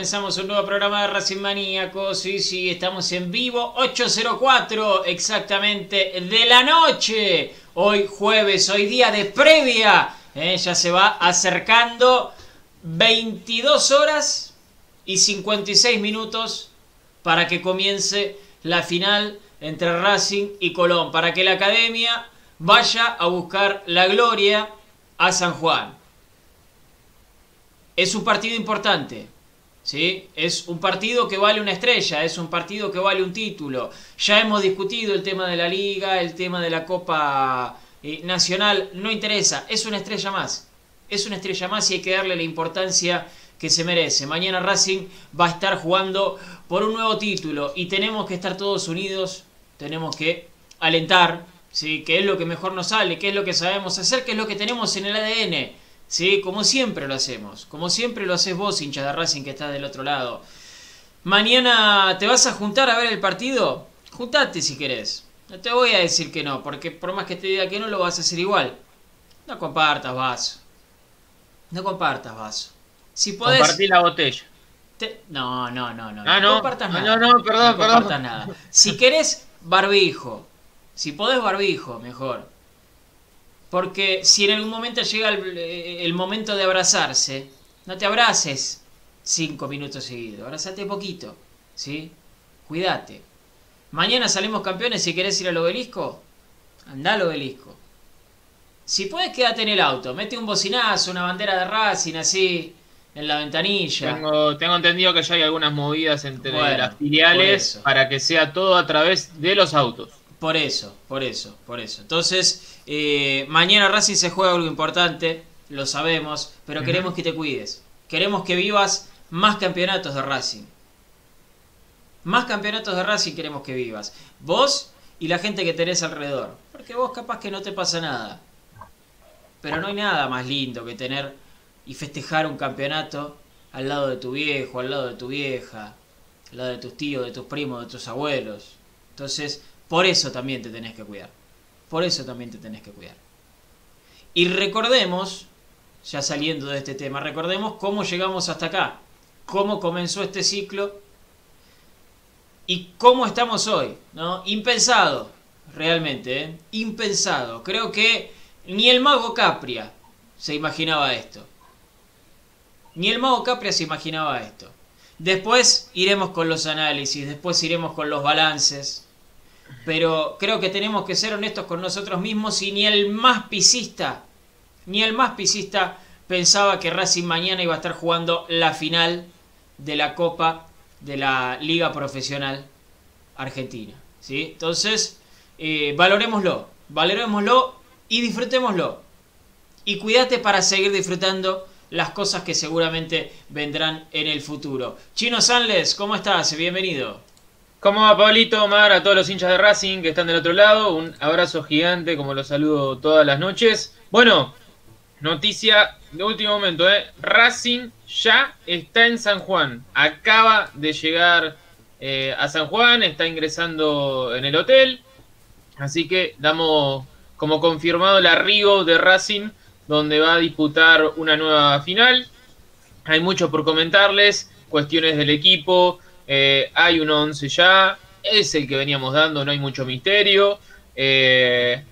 Comenzamos un nuevo programa de Racing Maníacos. Sí, sí, estamos en vivo, 8.04 exactamente de la noche. Hoy jueves, hoy día de previa. ¿eh? Ya se va acercando 22 horas y 56 minutos para que comience la final entre Racing y Colón. Para que la academia vaya a buscar la gloria a San Juan. Es un partido importante. Es un partido que vale una estrella, es un partido que vale un título. Ya hemos discutido el tema de la liga, el tema de la Copa eh, Nacional, no interesa, es una estrella más. Es una estrella más y hay que darle la importancia que se merece. Mañana Racing va a estar jugando por un nuevo título y tenemos que estar todos unidos, tenemos que alentar, ¿sí? que es lo que mejor nos sale, que es lo que sabemos hacer, que es lo que tenemos en el ADN. ¿Sí? Como siempre lo hacemos, como siempre lo haces vos, hincha de Racing que estás del otro lado. Mañana te vas a juntar a ver el partido, juntate si querés. No te voy a decir que no, porque por más que te diga que no, lo vas a hacer igual. No compartas vaso. No compartas vaso. Si podés... Compartí la botella. te- No, no, no, no. Ah, no. compartas Ah, nada. no, no, perdón, No perdón. compartas nada. Si querés, barbijo. Si podés, barbijo, mejor. Porque si en algún momento llega el, eh, el momento de abrazarse, no te abraces cinco minutos seguidos. Abrazate poquito. ¿Sí? Cuídate. Mañana salimos campeones si querés ir al obelisco. Andá al obelisco. Si puedes, quédate en el auto. Mete un bocinazo, una bandera de Racing así, en la ventanilla. Tengo, tengo entendido que ya hay algunas movidas entre Bueno, las filiales para que sea todo a través de los autos. Por eso, por eso, por eso. Entonces, eh, mañana Racing se juega algo importante, lo sabemos, pero queremos que te cuides. Queremos que vivas más campeonatos de Racing. Más campeonatos de Racing queremos que vivas. Vos y la gente que tenés alrededor. Porque vos capaz que no te pasa nada. Pero no hay nada más lindo que tener y festejar un campeonato al lado de tu viejo, al lado de tu vieja, al lado de tus tíos, de tus primos, de tus abuelos. Entonces, por eso también te tenés que cuidar. Por eso también te tenés que cuidar. Y recordemos, ya saliendo de este tema, recordemos cómo llegamos hasta acá, cómo comenzó este ciclo y cómo estamos hoy, ¿no? Impensado, realmente, ¿eh? Impensado. Creo que ni el mago Capria se imaginaba esto. Ni el mago Capria se imaginaba esto. Después iremos con los análisis, después iremos con los balances. Pero creo que tenemos que ser honestos con nosotros mismos y ni el más pisista, ni el más pisista pensaba que Racing mañana iba a estar jugando la final de la Copa de la Liga Profesional Argentina. ¿sí? Entonces, eh, valorémoslo, valorémoslo y disfrutémoslo. Y cuídate para seguir disfrutando las cosas que seguramente vendrán en el futuro. Chino Sanles, ¿cómo estás? Bienvenido. ¿Cómo va Pablito, Omar, a todos los hinchas de Racing que están del otro lado? Un abrazo gigante, como los saludo todas las noches. Bueno, noticia de último momento, ¿eh? Racing ya está en San Juan. Acaba de llegar eh, a San Juan, está ingresando en el hotel. Así que damos como confirmado el arribo de Racing, donde va a disputar una nueva final. Hay mucho por comentarles, cuestiones del equipo, eh, hay un 11 ya, es el que veníamos dando, no hay mucho misterio. Eh,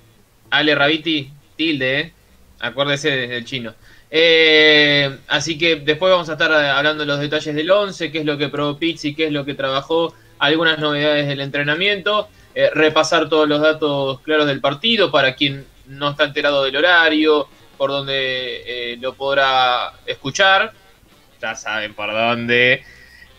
Ale Rabiti, tilde, eh. acuérdese del chino. Eh, así que después vamos a estar hablando de los detalles del 11, qué es lo que probó Pizzi, qué es lo que trabajó, algunas novedades del entrenamiento, eh, repasar todos los datos claros del partido para quien no está enterado del horario, por donde eh, lo podrá escuchar, ya saben por dónde.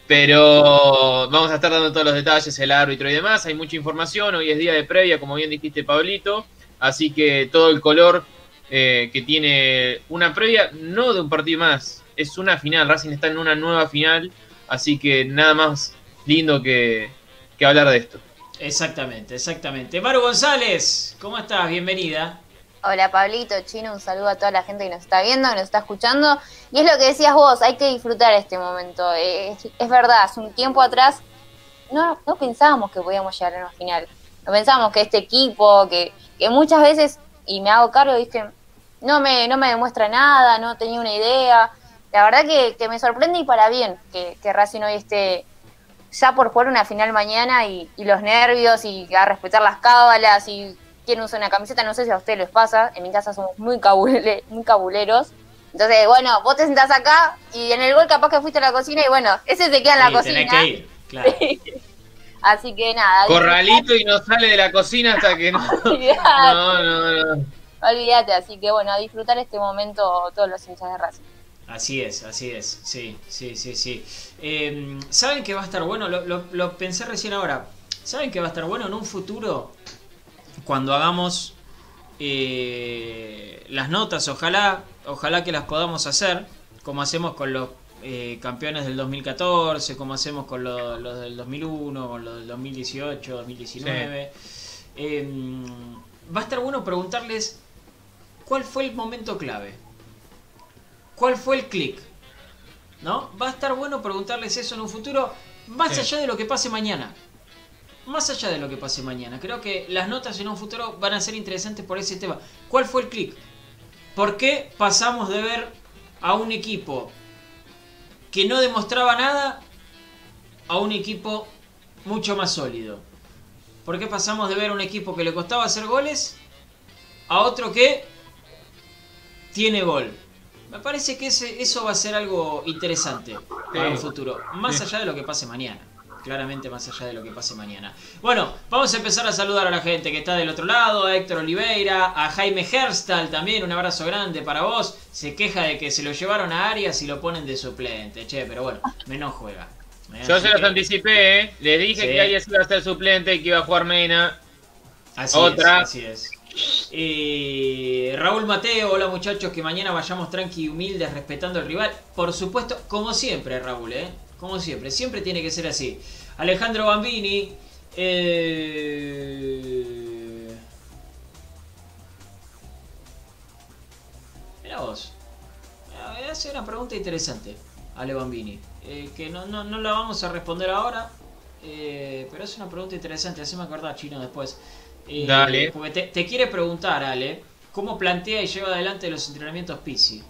Pero vamos a estar dando todos los detalles, el árbitro y demás. Hay mucha información. Hoy es día de previa, como bien dijiste, Pablito. Así que todo el color eh, que tiene una previa, no de un partido más, es una final. Racing está en una nueva final. Así que nada más lindo que, que hablar de esto. Exactamente, exactamente. Maru González, ¿cómo estás? Bienvenida. Hola Pablito, Chino, un saludo a toda la gente que nos está viendo, que nos está escuchando. Y es lo que decías vos, hay que disfrutar este momento. Es, es verdad, hace un tiempo atrás no, pensábamos que podíamos llegar a una final. No pensábamos que este equipo, que, que muchas veces, y me hago cargo, dije, no me, no me demuestra nada, no tenía una idea. La verdad que, que me sorprende y para bien que, que Racing hoy esté ya por jugar una final mañana y, y los nervios y a respetar las cábalas y quién usa una camiseta, no sé si a ustedes les pasa, en mi casa somos muy, cabule, muy cabuleros. Entonces, bueno, vos te sentás acá y en el gol capaz que fuiste a la cocina y bueno, ese se queda en la Sí, cocina. tenés que ir, claro. Así que nada. Corralito y no sale de la cocina hasta que no. No, no, no. olvidate, así que bueno, a disfrutar este momento todos los hinchas de Racing. Así es, así es, sí, sí, sí, sí. Eh, ¿Saben que va a estar bueno? Lo, lo- lo pensé recién ahora. ¿Saben que va a estar bueno en un futuro? Cuando hagamos eh, las notas, ojalá, ojalá que las podamos hacer, como hacemos con los eh, campeones del 2014, como hacemos con lo- los del 2001, con los del 2018, 2019. Eh, va a estar bueno preguntarles cuál fue el momento clave. ¿Cuál fue el clic? ¿No? Va a estar bueno preguntarles eso en un futuro, más Sí. allá de lo que pase mañana. Más allá de lo que pase mañana. Creo que las notas en un futuro van a ser interesantes por ese tema. ¿Cuál fue el clic? ¿Por qué pasamos de ver a un equipo que no demostraba nada a un equipo mucho más sólido? ¿Por qué pasamos de ver un equipo que le costaba hacer goles a otro que tiene gol? Me parece que ese- eso va a ser algo interesante para un futuro, más allá de lo que pase mañana. Claramente más allá de lo que pase mañana. Bueno, vamos a empezar a saludar a la gente que está del otro lado, a Héctor Oliveira, a Jaime Herstal también, un abrazo grande para vos. Se queja de que se lo llevaron a Arias y lo ponen de suplente, che, pero bueno, menos juega. Yo se los que- anticipé, ¿eh? Les dije Sí. que Arias iba a ser suplente y que iba a jugar Mena. Así Otra. es, así es. Eh, Raúl Mateo, hola muchachos, que mañana vayamos tranqui y humildes respetando al rival. Por supuesto, como siempre, Raúl, ¿eh? Como siempre, siempre tiene que ser así. Alejandro Bambini. Eh... Mira vos. Hace una pregunta interesante, Ale Bambini. eh, que no, no, no la vamos a responder ahora. eh, pero es una pregunta interesante. Haceme acordar, Chino, después. Dale. Porque te, te quiere preguntar, Ale, ¿cómo plantea y lleva adelante los entrenamientos Pisi? ¿Sí?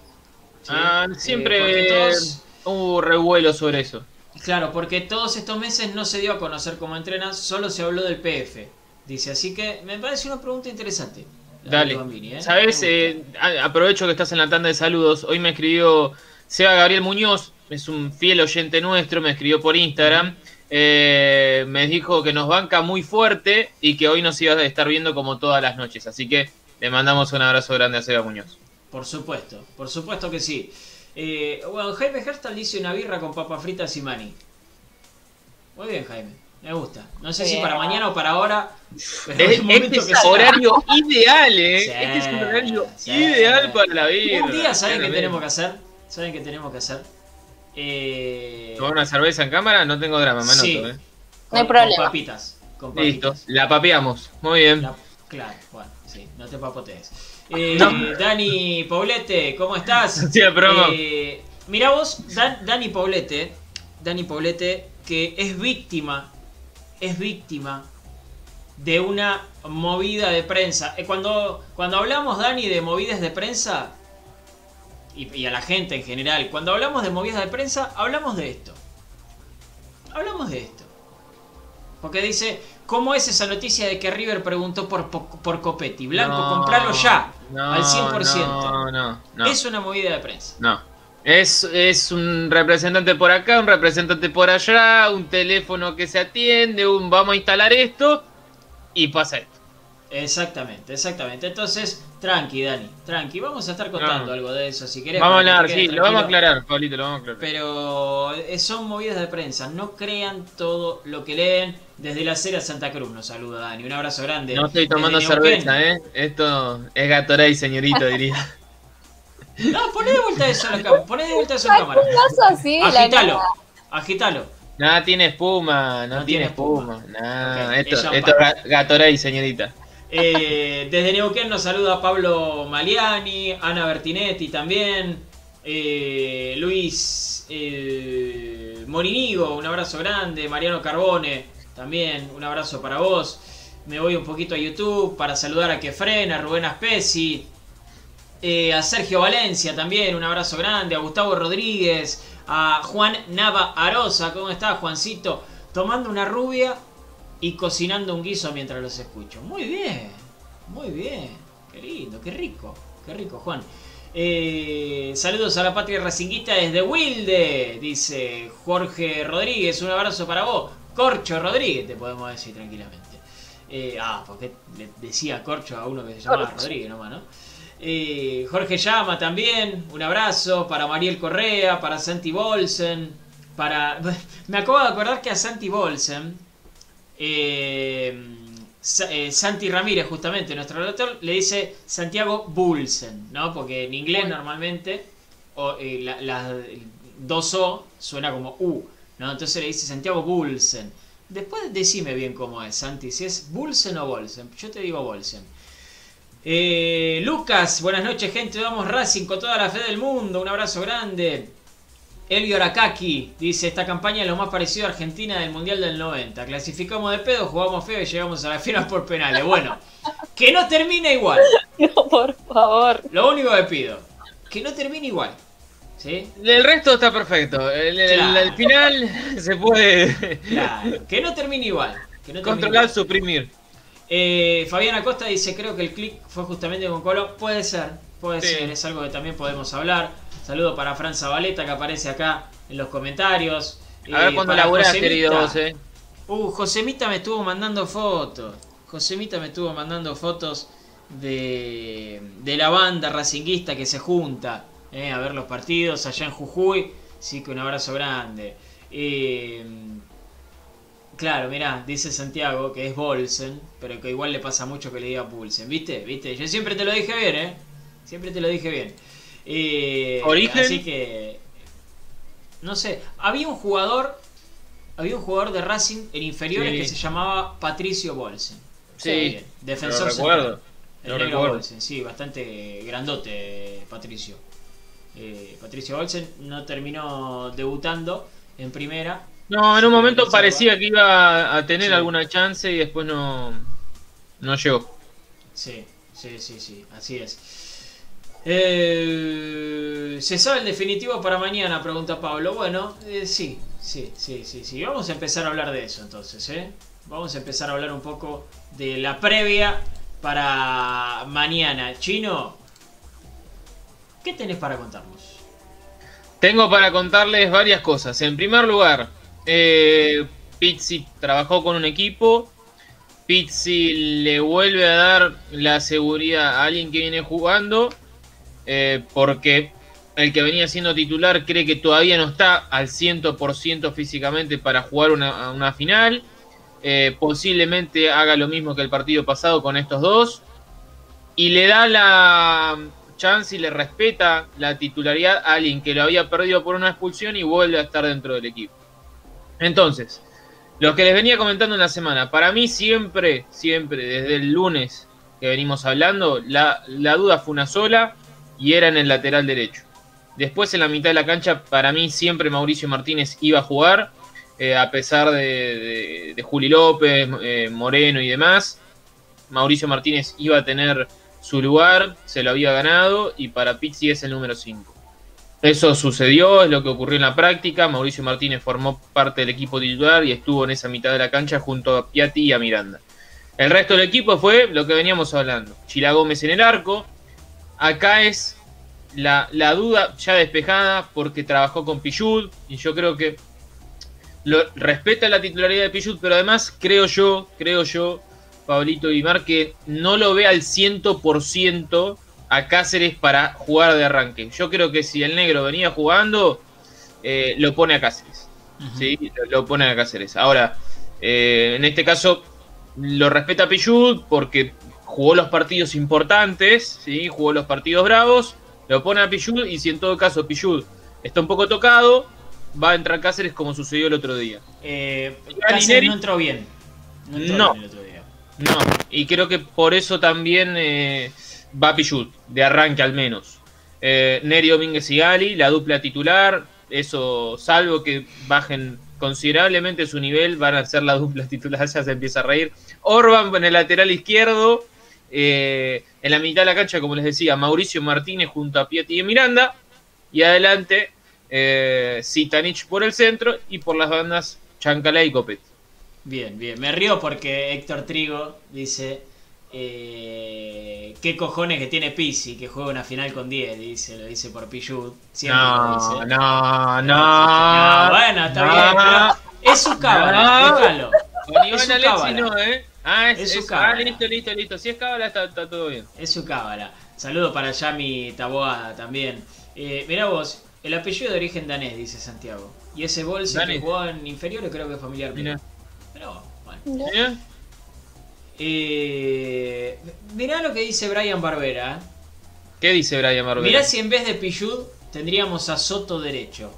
Ah, siempre todos- hubo revuelo sobre eso. Claro, porque todos estos meses no se dio a conocer cómo entrena, solo se habló del PF. Dice, así que me parece una pregunta interesante. Dale. Bambini, ¿eh? Sabes. Eh, aprovecho que estás en la tanda de saludos. Hoy me escribió Seba Gabriel Muñoz, es un fiel oyente nuestro, me escribió por Instagram. Eh, me dijo que nos banca muy fuerte y que hoy nos iba a estar viendo como todas las noches. Así que le mandamos un abrazo grande a Seba Muñoz. Por supuesto, por supuesto que sí. Eh, bueno, Jaime Herstal dice una birra con papas fritas y mani. Muy bien, Jaime. Me gusta. No sé si Bien. para mañana o para ahora. Pero Es- el momento este es que sea. horario ideal, ¿eh? Sí, este es un horario sí. ideal para la vida. Un día, ¿saben qué tenemos que hacer? ¿Saben qué tenemos que hacer? Eh, ¿Tomar una cerveza en cámara? No tengo drama, me anoto, Sí. ¿eh? No hay problema. Con papitas. Con Listo, la papeamos. Muy bien. La- claro, bueno, sí, no te papotees. Eh, No. Dani Paulete, ¿cómo estás? Sí. Eh, mirá vos, Dan- Dani Paulete, Dani Paulete, que es víctima, es víctima de una movida de prensa. Eh, cuando, cuando hablamos, Dani, de movidas de prensa, y, y a la gente en general, cuando hablamos de movidas de prensa, hablamos de esto. Hablamos de esto. Porque dice, ¿cómo es esa noticia de que River preguntó por, por, por Copetti? Blanco, No, compralo ya, no, al 100%. No, no, no. Es una movida de prensa. No. Es, es un representante por acá, un representante por allá, un teléfono que se atiende, un vamos a instalar esto y pasa esto. Exactamente, exactamente. Entonces, tranqui, Dani, tranqui. Vamos a estar contando No. algo de eso si querés. Vamos a hablar, sí, lo vamos a aclarar, Pablito, lo vamos a aclarar. Pero eh, son movidas de prensa. No crean todo lo que leen. Desde la acera Santa Cruz nos saluda Dani. Un abrazo grande. No estoy tomando cerveza, ¿eh? Esto es Gatorade, señorito, diría. No, poné de vuelta eso a la cámara. Poné de vuelta eso a la cámara. así de la Agitalo. nada. Agitalo. Nada tiene espuma, no, No tiene tiene espuma. espuma. Ok, esto, es esto es Ga- Gatorade, señorita. Eh, desde Neuquén nos saluda Pablo Maliani, Ana Bertinetti también, eh, Luis eh, Morinigo, un abrazo grande, Mariano Carbone también, un abrazo para vos. Me voy un poquito a YouTube para saludar a Kefren, a Rubén Aspesi, eh, a Sergio Valencia también, un abrazo grande, a Gustavo Rodríguez, a Juan Nava Arosa, ¿cómo estás Juancito? Tomando una rubia y cocinando un guiso mientras los escucho. Muy bien, muy bien, qué lindo, qué rico, qué rico Juan. Eh, saludos a la patria racinguista desde Wilde, dice Jorge Rodríguez, un abrazo para vos. Corcho Rodríguez, te podemos decir tranquilamente. Eh, ah, porque le decía Corcho a uno que se llamaba. Rodríguez nomás, ¿no? Eh, Jorge Llama también, un abrazo para Mariel Correa, para Santi Bolsen, para... Me acabo de acordar que a Santi Bolsen, eh, eh, Santi Ramírez justamente, nuestro relator, le dice Santiago Bulsen, ¿no? Porque en inglés normalmente o, eh, la- las dos O suena como U, ¿no? Entonces le dice Santiago Bulsen. Después decime bien cómo es, Santi, si es Bulsen o Bolsen. Yo te digo Bolsen. Eh, Lucas, buenas noches, gente. Vamos Racing con toda la fe del mundo. Un abrazo grande. Elvio Arakaki dice: Esta campaña es lo más parecido a Argentina del Mundial del 90. Clasificamos de pedo, jugamos feo y llegamos a la final por penales. Bueno, que no termine igual. No, por favor. Lo único que pido: que no termine igual. ¿Sí? El resto está perfecto. El, el- Claro. el final se puede Claro, que no termine igual. Que no termine controlar, igual. suprimir. Eh, Fabián Acosta dice, creo que el click fue justamente con Colo. Puede ser, puede Sí. ser, es algo que también podemos hablar. Saludo para Fran Zabaleta que aparece acá en los comentarios. A ver Eh, cuándo laburás, querido eh. Uh, Josemita me estuvo mandando fotos. Josemita me estuvo mandando fotos de, de la banda racinguista que se junta eh, a ver los partidos allá en Jujuy. Sí, que un abrazo grande. Eh, claro, mirá, dice Santiago que es Bolsen, pero que igual le pasa mucho que le diga Pulsen. ¿Viste? ¿Viste? Yo siempre te lo dije bien, ¿eh? Siempre te lo dije bien. Eh, ¿Origen? Así que. No sé. Había un jugador. Había un jugador de Racing en inferiores Sí. que se llamaba Patricio Bolsen. Sí, Bien, defensor lo recuerdo. El Lo negro. Bolsen, sí, bastante grandote Patricio. Eh, Patricio Bolsen no terminó debutando en primera. No, en un momento parecía que iba a tener Sí. alguna chance y después no, no llegó. Sí, sí, sí, sí, así es. Eh, ¿Se sabe el definitivo para mañana? Pregunta Pablo. Bueno, eh, sí, sí, sí, sí, sí. Vamos a empezar a hablar de eso entonces, ¿eh? Vamos a empezar a hablar un poco de la previa para mañana. Chino, ¿qué tenés para contarnos? Tengo para contarles varias cosas. En primer lugar, eh, Pizzi trabajó con un equipo. Pizzi le vuelve a dar la seguridad a alguien que viene jugando. Eh, porque el que venía siendo titular cree que todavía no está al 100% físicamente para jugar una, final. Eh, posiblemente haga lo mismo que el partido pasado con estos dos. Y le da la chance y le respeta la titularidad a alguien que lo había perdido por una expulsión y vuelve a estar dentro del equipo. Entonces, Los que les venía comentando en la semana, para mí siempre, siempre, desde el lunes que venimos hablando, la, la duda fue una sola y era en el lateral derecho. Después en la mitad de la cancha, para mí siempre Mauricio Martínez iba a jugar, eh, a pesar de, Juli López, eh, Moreno y demás. Mauricio Martínez iba a tener su lugar, se lo había ganado y para Pizzi es el número 5. Eso sucedió, es lo que ocurrió en la práctica. Mauricio Martínez formó parte del equipo titular y estuvo en esa mitad de la cancha junto a Piatti y a Miranda. El resto del equipo fue lo que veníamos hablando. Chila Gómez en el arco. Acá es la, la duda ya despejada porque trabajó con Pichud y yo creo que lo, respeta la titularidad de Pichud, pero además creo yo, creo yo, Pablito Mar, que no lo ve al 100% a Cáceres para jugar de arranque. Yo creo que si el negro venía jugando, eh, lo pone a Cáceres. Uh -huh. ¿sí? Lo pone a Cáceres. Ahora, eh, en este caso, lo respeta Pichud porque jugó los partidos importantes, ¿sí? jugó los partidos bravos, lo pone a Pichud y si en todo caso Pichud está un poco tocado, va a entrar Cáceres como sucedió el otro día. Eh, Cáceres no entró bien. No, entró no. Bien el otro día. No, y creo que por eso también eh, va Pichud, de arranque al menos. Eh, Neri Domínguez y Gali, la dupla titular, eso, salvo que bajen considerablemente su nivel, van a ser la dupla titular, ya se empieza a reír. Orban en el lateral izquierdo, eh, en la mitad de la cancha, como les decía, Mauricio Martínez junto a Piatti y Miranda, y adelante eh, Sitanich por el centro y por las bandas Chancalay y Copet. Bien, bien. Me río porque Héctor Trigo dice eh, qué cojones que tiene Pisi, que juega una final con 10, dice, lo dice por Pichud. Siempre no, lo dice. No, no, no. Bueno, está no, bien, pero es su cábala, no. déjalo. Con Iván Alexi no, ¿eh? Ah, es, es su es, cábala. Ah, listo, listo, listo. Si es cábala, está, está todo bien. Es su cábala. Saludo para Yami Taboada también. Eh, mirá vos, el apellido de origen danés, dice Santiago. Y ese bolso que jugó en inferiores creo que es familiar. Mirá. Pero bueno. ¿Mirá? Eh, mirá lo que dice Brian Barbera. ¿Qué dice Brian Barbera? Mirá si en vez de Pillud tendríamos a Soto derecho.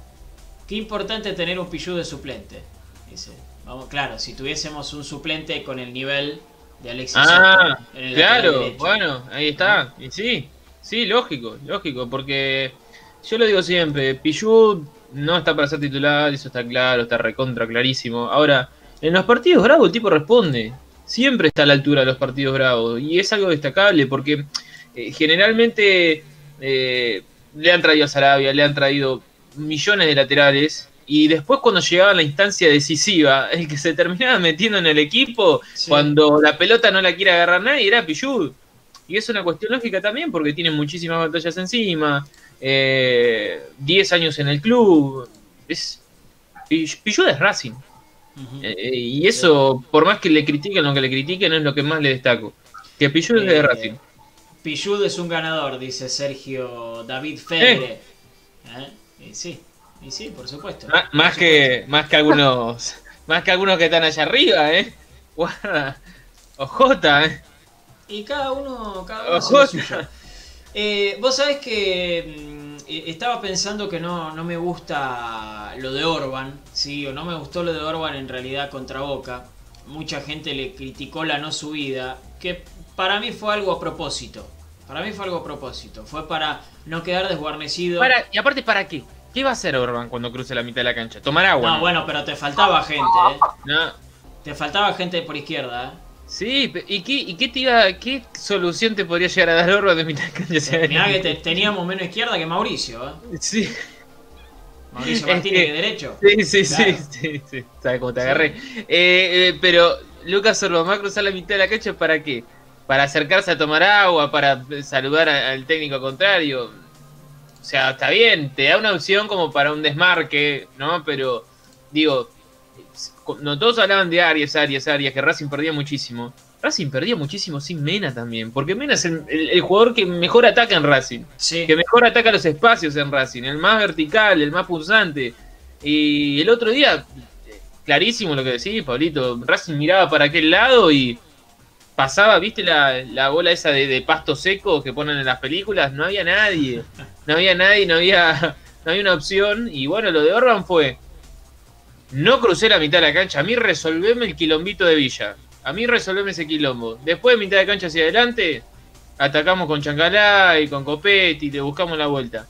Qué importante tener un Pillud de suplente. Dice. Vamos, claro, si tuviésemos un suplente con el nivel de Alexis ah, Soto. En el claro, bueno, ahí está. Y sí, sí, lógico, lógico, porque yo lo digo siempre, Pillud no está para ser titular, eso está claro, está recontra clarísimo. Ahora, en los partidos bravos el tipo responde. Siempre está a la altura de los partidos bravos. Y es algo destacable porque eh, generalmente eh, le han traído a Sarabia, le han traído millones de laterales. Y después cuando llegaba la instancia decisiva, el que se terminaba metiendo en el equipo, sí. cuando la pelota no la quiere agarrar nadie, era Pillud. Y es una cuestión lógica también porque tiene muchísimas batallas encima. 10 eh, años en el club. Es, Pillud es Racing. Uh -huh. eh, y eso, por más que le critiquen lo que le critiquen, es lo que más le destaco. Que Pillud es de Eh, Racing. Pillud es un ganador, dice Sergio David Febre. Y sí, y sí, por supuesto. Por más, supuesto. que, más que algunos. Más que algunos que están allá arriba, eh. Guarda. Ojota, eh. Y cada uno, cada uno Ojota. suyo. Eh, Vos sabés que mm, eh, estaba pensando que no, no me gusta lo de Orban, ¿sí? O no me gustó lo de Orban en realidad contra Boca. Mucha gente le criticó la no subida, que para mí fue algo a propósito. Para mí fue algo a propósito. Fue para no quedar desguarnecido. Para, y aparte, ¿para qué? ¿Qué va a hacer Orban cuando cruce la mitad de la cancha? ¿Tomar agua? No, no? bueno, pero te faltaba gente, ¿eh? No. Te faltaba gente por izquierda, ¿eh? Sí, ¿y qué, y qué te iba, qué solución te podría llegar a dar Orban de mitad de cancha? Si Mirá que te- teníamos menos izquierda que Mauricio, ¿eh? Sí, Mauricio Es Martínez que- que derecho. sí, sí, Claro. sí, sí, sí. ¿Sabes cómo te agarré? Eh, eh, pero Lucas Orban va a cruzar la mitad de la cancha ¿para qué? Para acercarse a tomar agua, para saludar a- al técnico contrario. O sea, está bien, te da una opción como para un desmarque, ¿no? Pero, digo, no todos hablaban de Arias, Arias, Arias, que Racing perdía muchísimo. Racing perdía muchísimo sin Mena también, porque Mena es el, el- el jugador que mejor ataca en Racing Sí. que mejor ataca los espacios en Racing, el más vertical, el más pulsante. Y el otro día, clarísimo lo que decís, Pablito, Racing miraba para aquel lado y pasaba, ¿viste la, la bola esa de, de pasto seco que ponen en las películas? No había nadie, no había nadie, no había, no había una opción. Y bueno, lo de Orban fue no crucé la mitad de la cancha. A mí resolveme el quilombito de Villa. A mí resolveme ese quilombo. Después de mitad de cancha hacia adelante, atacamos con Chancalá y con Copetti, te buscamos la vuelta.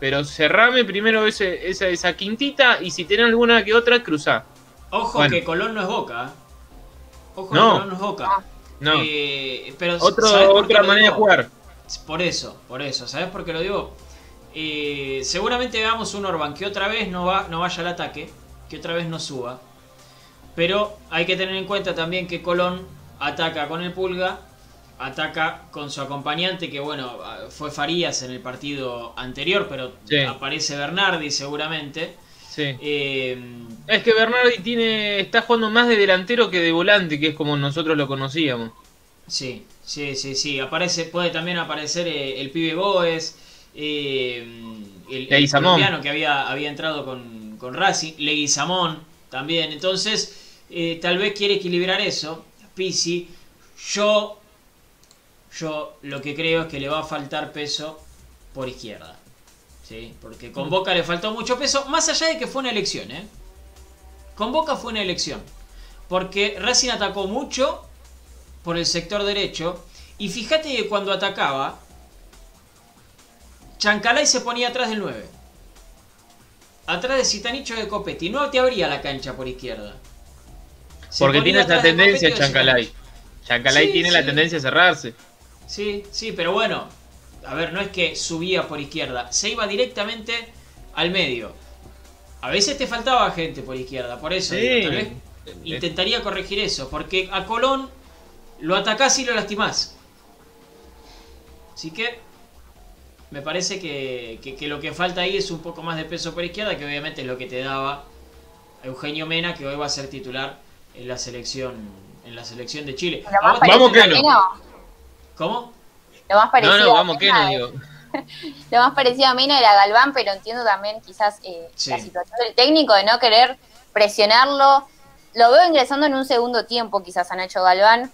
Pero cerrame primero ese, esa, esa quintita y si tenés alguna que otra, cruzá. Ojo Bueno. que Colón no es Boca. ¿eh? Ojo No. que Colón no es Boca. No, Eh, pero Otro- ¿sabés por qué otra manera de jugar. Por eso, por eso. ¿Sabes por qué lo digo? Eh, seguramente veamos un Orban que otra vez no, va, no vaya al ataque, que otra vez no suba. Pero hay que tener en cuenta también que Colón ataca con el Pulga, ataca con su acompañante, que bueno, fue Farías en el partido anterior, pero Sí. aparece Bernardi seguramente. Sí. Eh, Es que Bernardi tiene, está jugando más de delantero que de volante, que es como nosotros lo conocíamos. Sí, sí, sí, sí. Aparece, puede también aparecer eh, el pibe Goes, eh, el, el Leguizamón. colombiano que había, había entrado con, con Racing, Leguizamón también. Entonces, eh, tal vez quiere equilibrar eso. Pisi, yo, yo lo que creo es que le va a faltar peso por izquierda. ¿Sí? Porque con Boca le faltó mucho peso, más allá de que fue una elección. ¿eh? Con Boca fue una elección. Porque Racing atacó mucho por el sector derecho. Y fíjate que cuando atacaba, Chancalay se ponía atrás del 9. Atrás de Citanicho de Copetti. No te abría la cancha por izquierda. Se Porque tiene de tendencia Chancalay. Chancalay Sí, tiene la tendencia a cerrarse. Sí, sí, pero bueno. A ver, no es que subía por izquierda. Se iba directamente al medio. A veces te faltaba gente por izquierda. Por eso Sí. digo, tal vez intentaría corregir eso. Porque a Colón lo atacás y lo lastimás. Así que me parece que, que- que lo que falta ahí es un poco más de peso por izquierda, que obviamente es lo que te daba Eugenio Mena, que hoy va a ser titular en la selección, en la selección de Chile. Vamos que no. ¿Cómo? Lo más parecido No, no, a que Mena no, es- digo. Lo más parecido a Mena era Galván, pero entiendo también quizás eh, Sí. la situación del técnico de no querer presionarlo. Lo veo ingresando en un segundo tiempo quizás a Nacho Galván.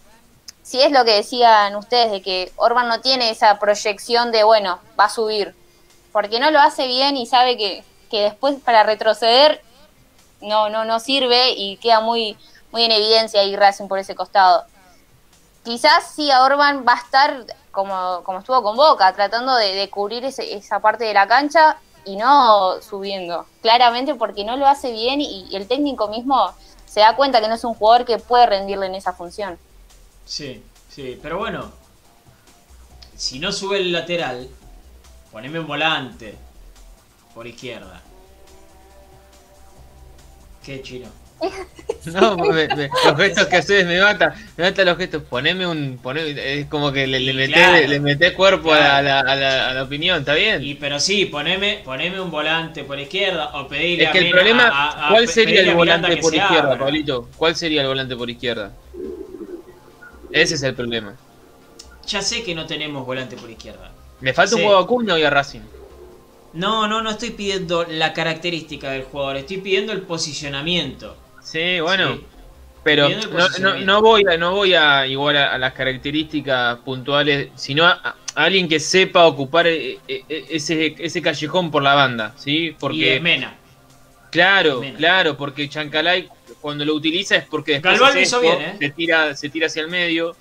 Si es lo que decían ustedes, de que Orban no tiene esa proyección de, bueno, va a subir. Porque no lo hace bien y sabe que, que después para retroceder no, no, no sirve y queda muy, muy en evidencia ahí Racing por ese costado quizás sí a Orban va a estar como, como estuvo con Boca, tratando de, cubrir ese- esa parte de la cancha y no subiendo. Claramente porque no lo hace bien y, y el técnico mismo se da cuenta que no es un jugador que puede rendirle en esa función. Sí, sí, pero bueno, si no sube el lateral, poneme un volante por izquierda. ¿Qué chino? No, me- me- los gestos que haces me mata, me mata los gestos. Poneme un, poneme, es como que le, le Claro. le cuerpo a, la, Claro. a, la, a la- a la opinión, ¿está bien? Y pero sí, poneme, poneme un volante por izquierda o pedirle es a que el Mena- problema, a- a- ¿cuál sería el a volante por izquierda, abra. Pablito? ¿Cuál sería el volante por izquierda? Ese es el problema. Ya sé que no tenemos volante por izquierda. Le falta un huevo a Acuña hoy a Racing. No, no, no estoy pidiendo la característica del jugador, estoy pidiendo el posicionamiento. Sí, bueno. Sí. Pero no, no, voy a, no voy a igual a, a las características puntuales, sino a, a alguien que sepa ocupar eh, eh, ese, ese callejón por la banda, ¿sí? Y Porque es Mena. claro, Mena. claro, porque Chancalay cuando lo utiliza es porque después Galván hace lo hizo esto, bien, ¿eh? se tira, se tira hacia el medio.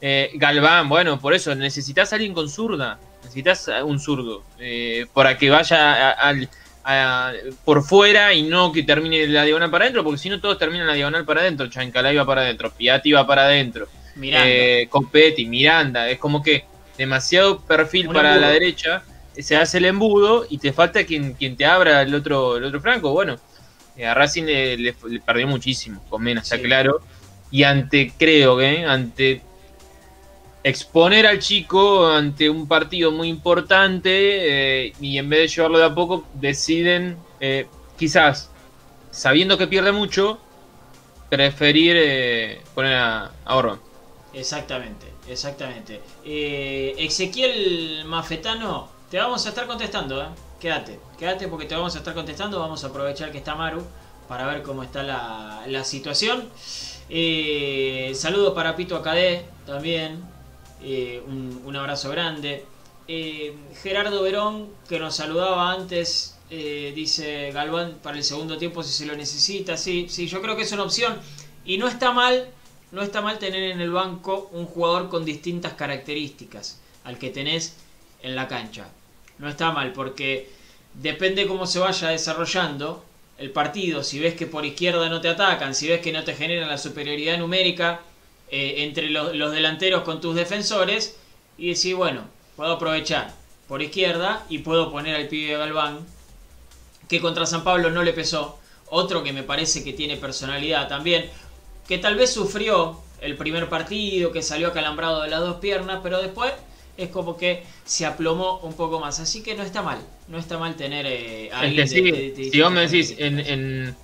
Eh, Galván, bueno, por eso necesitas a alguien con zurda, necesitas un zurdo eh, para que vaya al- a- por fuera y no que termine la diagonal para adentro, porque si no todos terminan la diagonal para adentro. Chancalay va para adentro, Piatti va para adentro, eh, Copetti, Miranda, es como que demasiado perfil Un para embudo. la derecha, se hace el embudo y te falta quien, quien te abra el otro, el otro franco. Bueno, eh, a Racing le, le- le perdió muchísimo, con Mena, está claro. Y ante, creo que, ante exponer al chico ante un partido muy importante eh, y en vez de llevarlo de a poco, deciden, eh, quizás, sabiendo que pierde mucho, preferir eh, poner a, a. Exactamente, exactamente. Eh, Ezequiel Mafetano, te vamos a estar contestando, ¿eh? Quédate, quédate porque te vamos a estar contestando. Vamos a aprovechar que está Maru para ver cómo está la, la situación. Saludo para Pito Acadé también. Eh, un, abrazo grande. Eh, Gerardo Verón, que nos saludaba antes, Eh, dice Galván para el segundo tiempo si se lo necesita. Sí, sí, yo creo que es una opción. Y no está mal, no está mal tener en el banco un jugador con distintas características al que tenés en la cancha. No está mal, porque depende cómo se vaya desarrollando el partido. Si ves que por izquierda no te atacan, si ves que no te generan la superioridad numérica eh, entre los, los delanteros con tus defensores, y decir, bueno, puedo aprovechar por izquierda y puedo poner al pibe de Galván, que contra San Pablo no le pesó. Otro que me parece que tiene personalidad también, que tal vez sufrió el primer partido, que salió acalambrado de las dos piernas, pero después es como que se aplomó un poco más. Así que no está mal, no está mal tener eh, a alguien de- de- de- si vos me decís, en, en-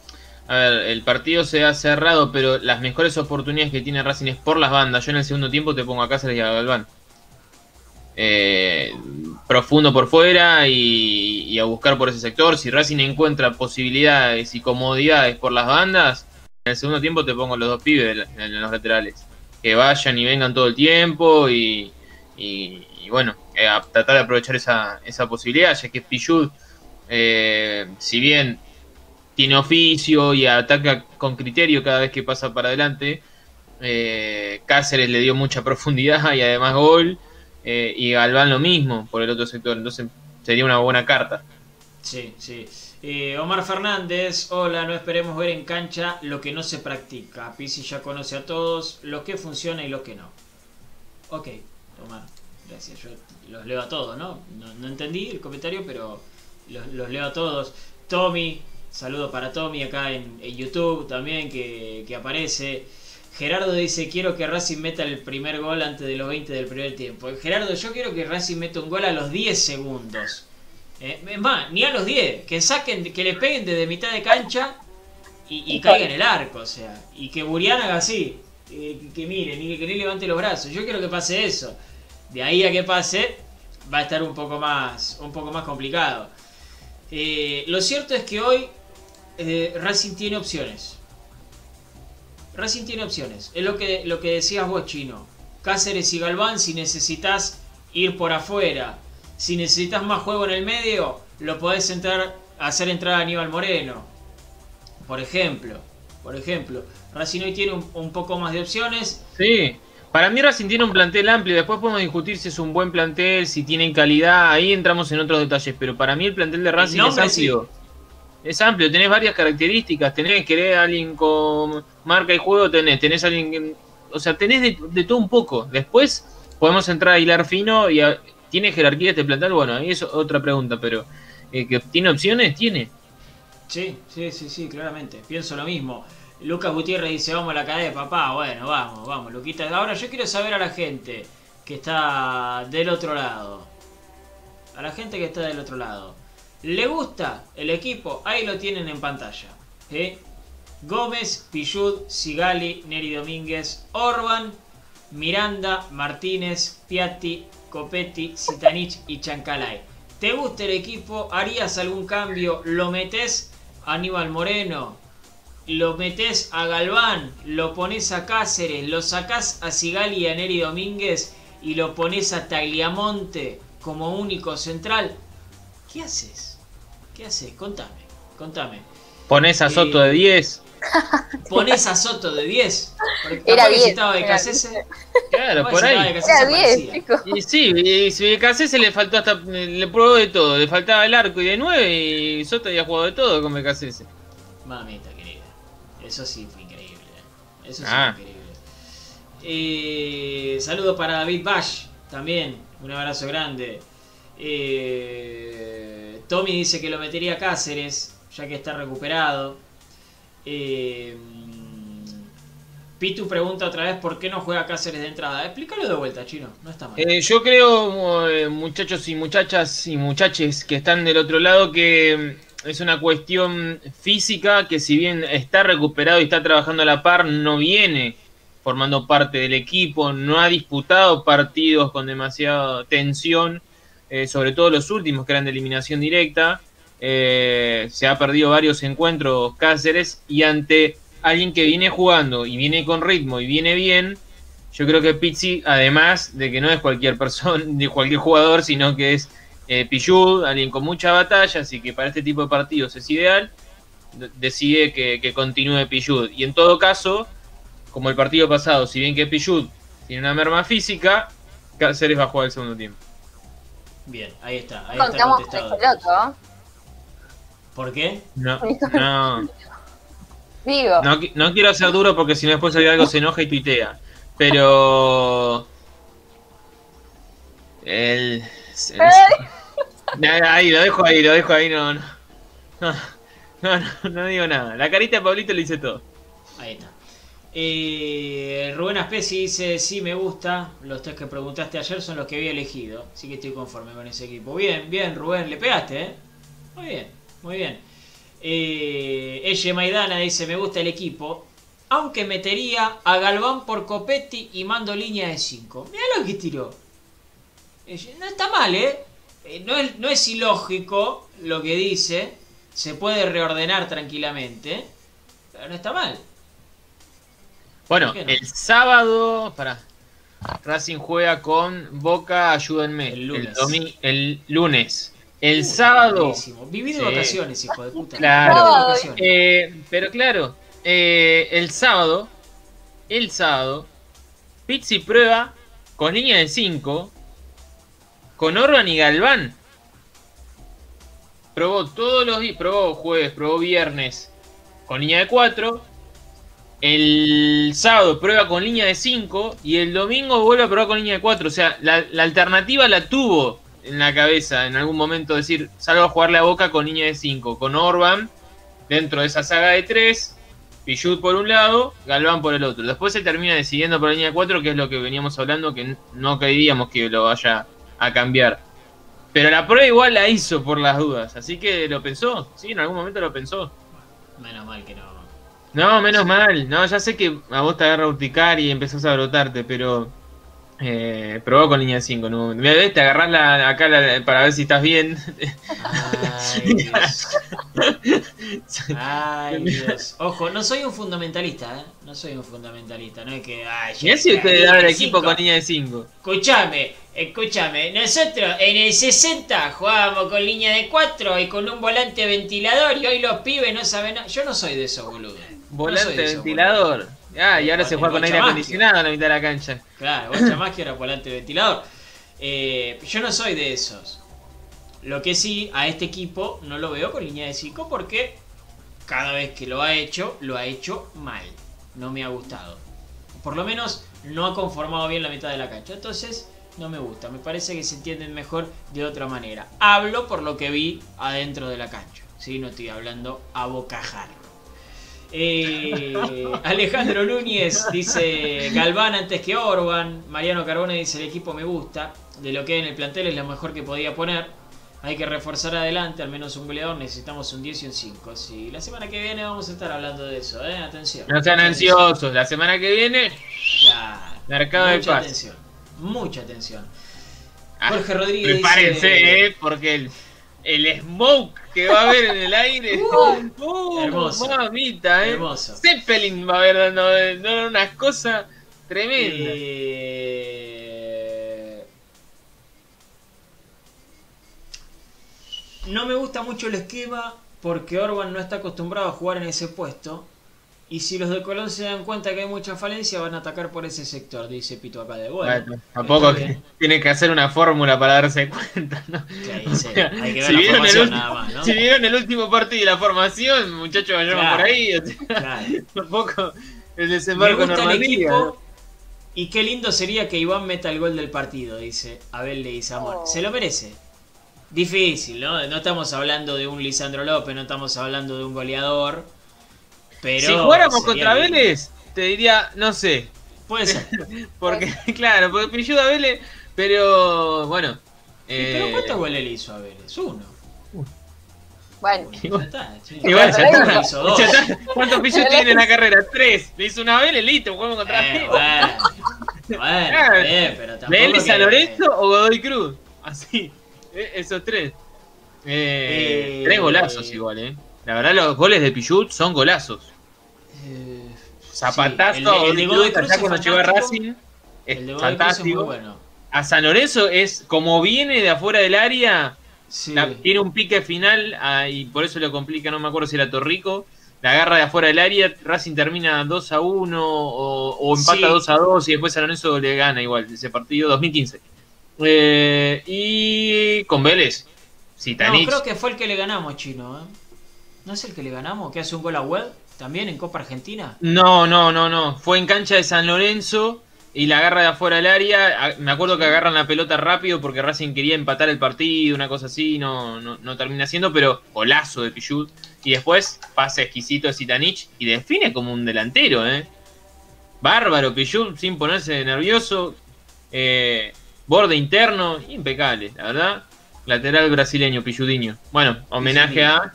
a ver, el partido se ha cerrado, pero las mejores oportunidades que tiene Racing es por las bandas. Yo en el segundo tiempo te pongo a Cáceres y a Galván. Eh, profundo por fuera y, a buscar por ese sector. Si Racing encuentra posibilidades y comodidades por las bandas, en el segundo tiempo te pongo los dos pibes en los laterales. Que vayan y vengan todo el tiempo y bueno, eh, a tratar de aprovechar esa, esa posibilidad, ya que Pichud, eh, si bien tiene oficio y ataca con criterio cada vez que pasa para adelante, eh, Cáceres le dio mucha profundidad y además gol, eh, y Galván lo mismo por el otro sector, entonces sería una buena carta. Sí, sí. Eh, Omar Fernández, hola, no esperemos ver en cancha lo que no se practica. Pisi ya conoce a todos lo que funciona y lo que no. Ok, Omar, gracias. Yo los leo a todos, ¿no? No, entendí el comentario, pero los leo a todos. Tommy, saludo para Tommy acá en, en YouTube también, que, que aparece. Gerardo dice, quiero que Racing meta el primer gol antes de los 20 del primer tiempo. Gerardo, yo quiero que Racing meta un gol a los 10 segundos. Eh, es más, ni a los 10, que saquen, que le peguen desde mitad de cancha y, y caiga en el arco, o sea, y que Burián haga así, eh, que, que mire, ni que ni levante los brazos. Yo quiero que pase eso. De ahí a que pase, va a estar un poco más, un poco más complicado. Eh, lo cierto es que hoy eh, Racing tiene opciones. Racing tiene opciones. Es lo que, lo que decías vos, Chino. Cáceres y Galván, si necesitas ir por afuera, si necesitas más juego en el medio, lo podés entrar, hacer entrar a Aníbal Moreno. Por ejemplo. Por ejemplo. Racing hoy tiene un, un poco más de opciones. Sí, para mí Racing tiene un plantel amplio, después podemos discutir si es un buen plantel, si tienen calidad, ahí entramos en otros detalles, pero para mí el plantel de Racing es nombre, amplio. Es amplio, tenés varias características, tenés querer a alguien con marca y juego, tenés, tenés alguien que- o sea, tenés de, de todo un poco. Después podemos entrar a hilar fino y a- tiene jerarquía este plantel, bueno, ahí es otra pregunta, pero eh, que tiene opciones, tiene. Sí, sí, sí, sí, claramente. Pienso lo mismo. Lucas Gutiérrez dice, vamos a la cadena, papá. Bueno, vamos, vamos, Luquita. Ahora yo quiero saber a la gente que está del otro lado. A la gente que está del otro lado. ¿Le gusta el equipo? Ahí lo tienen en pantalla. ¿eh? Gómez, Pillud, Sigali, Neri Domínguez, Orban, Miranda, Martínez, Piatti, Copetti, Sitanich y Chancalay. ¿Te gusta el equipo? ¿Harías algún cambio? ¿Lo metes a Aníbal Moreno? ¿Lo metes a Galván? ¿Lo pones a Cáceres? ¿Lo sacás a Sigali y a Neri Domínguez? ¿Y lo pones a Tagliamonte como único central? ¿Qué haces? ¿Qué haces? Contame, contame. Pones a Soto Eh, de 10. ¿Pones a Soto de 10? Porque Era capaz que 10, si estaba de Cacese. Claro, por de ahí. Cacese Era 10, aparecía. chicos. Y sí, y si Becasé se le faltó hasta. Le probó de todo. Le faltaba el arco y de 9 y Soto había jugado de todo con Becasé. Mamita querida. Eso sí fue increíble. ¿eh? Eso sí Ah. fue increíble. Eh, saludo para David Bash también. Un abrazo grande. Eh, Tommy dice que lo metería a Cáceres, ya que está recuperado. Eh, Pitu pregunta otra vez por qué no juega Cáceres de entrada. Explícalo de vuelta, chino. No está mal. Eh, yo creo, muchachos y muchachas y muchaches que están del otro lado, que mm, es una cuestión física que si bien está recuperado y está trabajando a la par, no viene formando parte del equipo, no ha disputado partidos con demasiada tensión, eh, sobre todo los últimos que eran de eliminación directa. Eh, se ha perdido varios encuentros Cáceres y ante alguien que viene jugando y viene con ritmo y viene bien, yo creo que Pizzi, además de que no es cualquier persona, de cualquier jugador, sino que es eh, Pillud, alguien con mucha batalla, así que para este tipo de partidos es ideal, decide que, continúe Pillud. Y en todo caso, como el partido pasado, si bien que Pillud tiene una merma física, Cáceres va a jugar el segundo tiempo. Bien, ahí está. Ahí está contestado. este loco. ¿Por qué? No, no, Digo, no, qui- no quiero ser duro porque si no después hay algo se enoja y tuitea. Pero... El... el- Ahí, lo dejo ahí, lo dejo ahí, no, no. No, no, no, digo nada. La carita de Pablito le dice todo. Ahí está. Rubén Aspesi dice, sí, me gusta. Los tres que preguntaste ayer son los que había elegido. Así que estoy conforme con ese equipo. Bien, bien, Rubén, le pegaste, ¿eh? Muy bien, muy bien. Eh, Eye Maidana dice, me gusta el equipo. Aunque metería a Galván por Copetti y mando línea de 5. Mira lo que tiró. No está mal, ¿eh? Eh, No es, no es ilógico lo que dice. Se puede reordenar tranquilamente. Pero no está mal. Bueno, ¿Por qué no? el sábado, para Racing juega con Boca, ayúdenme. El lunes. domi- el lunes. El Uy, sábado. buenísimo. Viví de Sí. vacaciones, hijo de puta. Claro. Eh, pero claro, eh, el sábado, el sábado, Pizzi prueba con línea de 5, con Orban y Galván. Probó todos los días, probó jueves, probó viernes con línea de 4. El sábado prueba con línea de 5 y el domingo vuelve a probar con línea de 4. O sea, la, alternativa la tuvo en la cabeza en algún momento. Decir, salgo a jugarle a Boca con línea de 5, con Orban dentro de esa saga de 3. Pichut por un lado, Galván por el otro. Después se termina decidiendo por la línea de 4, que es lo que veníamos hablando, que no creíamos que lo vaya a cambiar. Pero la prueba igual la hizo por las dudas, así que lo pensó, sí, en algún momento lo pensó. Menos mal que no. No, menos mal. No, ya sé que a vos te agarra urticaria y empezás a brotarte, pero eh, probó con línea 5 en un momento. Mira, ves, te agarrás la, acá la- para ver si estás bien. Ay, Dios. Ay, Dios. Ojo, no soy un fundamentalista, ¿eh? No soy un fundamentalista, no es que. Ay, Mirá si usted da el equipo con línea de 5. Escúchame, escúchame. Nosotros en el 60 jugábamos con línea de 4 y con un volante ventilador y hoy los pibes no saben nada. Yo no soy de esos boludos. No Volante ventilador. Ah, y ahora se juega con Bocha aire acondicionado en la mitad de la cancha. Claro, llamás que era volante ventilador. Eh, yo no soy de esos. Lo que sí, a este equipo no lo veo con línea de 5 porque cada vez que lo ha hecho, lo ha hecho mal. No me ha gustado. Por lo menos no ha conformado bien la mitad de la cancha. Entonces, no me gusta. Me parece que se entienden mejor de otra manera. Hablo por lo que vi adentro de la cancha. ¿sí? No estoy hablando a bocajarro. Eh, Alejandro Núñez dice Galván antes que Orban. Mariano Carbone dice el equipo me gusta. De lo que hay en el plantel es lo mejor que podía poner. Hay que reforzar adelante, al menos un goleador. Necesitamos un 10 y un 5. Sí, la semana que viene vamos a estar hablando de eso. ¿eh? Atención. No sean ansiosos. La semana que viene, mercado de Mucha paz. atención. Mucha atención. Ah, Jorge Rodríguez Prepárense, dice- eh, porque el, el smoke que va a haber en el aire. Uh, Hermoso. Mamita, eh. Hermoso. Zeppelin va a haber dando, dando unas cosas tremendas. Eh, No me gusta mucho el esquema porque Orban no está acostumbrado a jugar en ese puesto. Y si los de Colón se dan cuenta que hay mucha falencia, van a atacar por ese sector, dice Pito acá de bueno. Bueno, tampoco está bien. tiene que hacer una fórmula para darse cuenta, ¿no? Que ahí se- hay que ver si, la vieron el formación último, nada más, ¿no? si vieron el último partido y la formación, muchachos, vayamos Claro. por ahí. o sea, Claro. tampoco el Me desembarco en gusta el Normandía. equipo. Y qué lindo sería que Iván meta el gol del partido, dice Abel Leguizamón. Oh. Se lo merece. Difícil, ¿no? No estamos hablando de un Lisandro López, no estamos hablando de un goleador. Pero si jugáramos contra. Vélez, te diría, no sé. Puede ser. Porque, claro, porque Pilludo a Vélez, pero bueno. Sí, Pero eh, ¿cuántos goles le hizo a Vélez? Uno. bueno. Igual ya está. ¿Cuántos pillos tiene en la carrera? Tres. Le hizo una Vélez, listo, jugamos contra Eh, Vélez. bueno, bueno, Claro. bien, pero tampoco Vélez, San Lorenzo o Godoy Cruz. Así. Eh, esos tres. Eh, Eh, tres golazos igual, eh. La verdad, los goles de Pichut son golazos. Eh, Zapatazo sí, a el, el Godoy Godoy Cruz. Racing. Es El de Godoy Cruz es muy fantástico. bueno. A San Lorenzo es como viene de afuera del área, Sí. La- tiene un pique final ah, y por eso lo complica, no me acuerdo si era Torrico. La agarra de afuera del área, Racing termina 2 a 1 o, o empata Sí. 2 a 2 y después San Lorenzo le gana igual ese partido 2015. Eh, y con Vélez, No, Zitanich. creo que fue el que le ganamos, Chino. ¿eh? ¿No es el que le ganamos? ¿Que hace un gol a web? ¿También en Copa Argentina? No, no, no, no. Fue en cancha de San Lorenzo y la agarra de afuera del área. Me acuerdo que agarran la pelota rápido porque Racing quería empatar el partido, una cosa así. No, no, no termina siendo, pero golazo de Pichut. Y después pase exquisito de Zitanich y define como un delantero, ¿eh? Bárbaro Pichut sin ponerse nervioso. Eh, borde interno, impecable, la verdad. Lateral brasileño, Pilludiño. Bueno, homenaje a,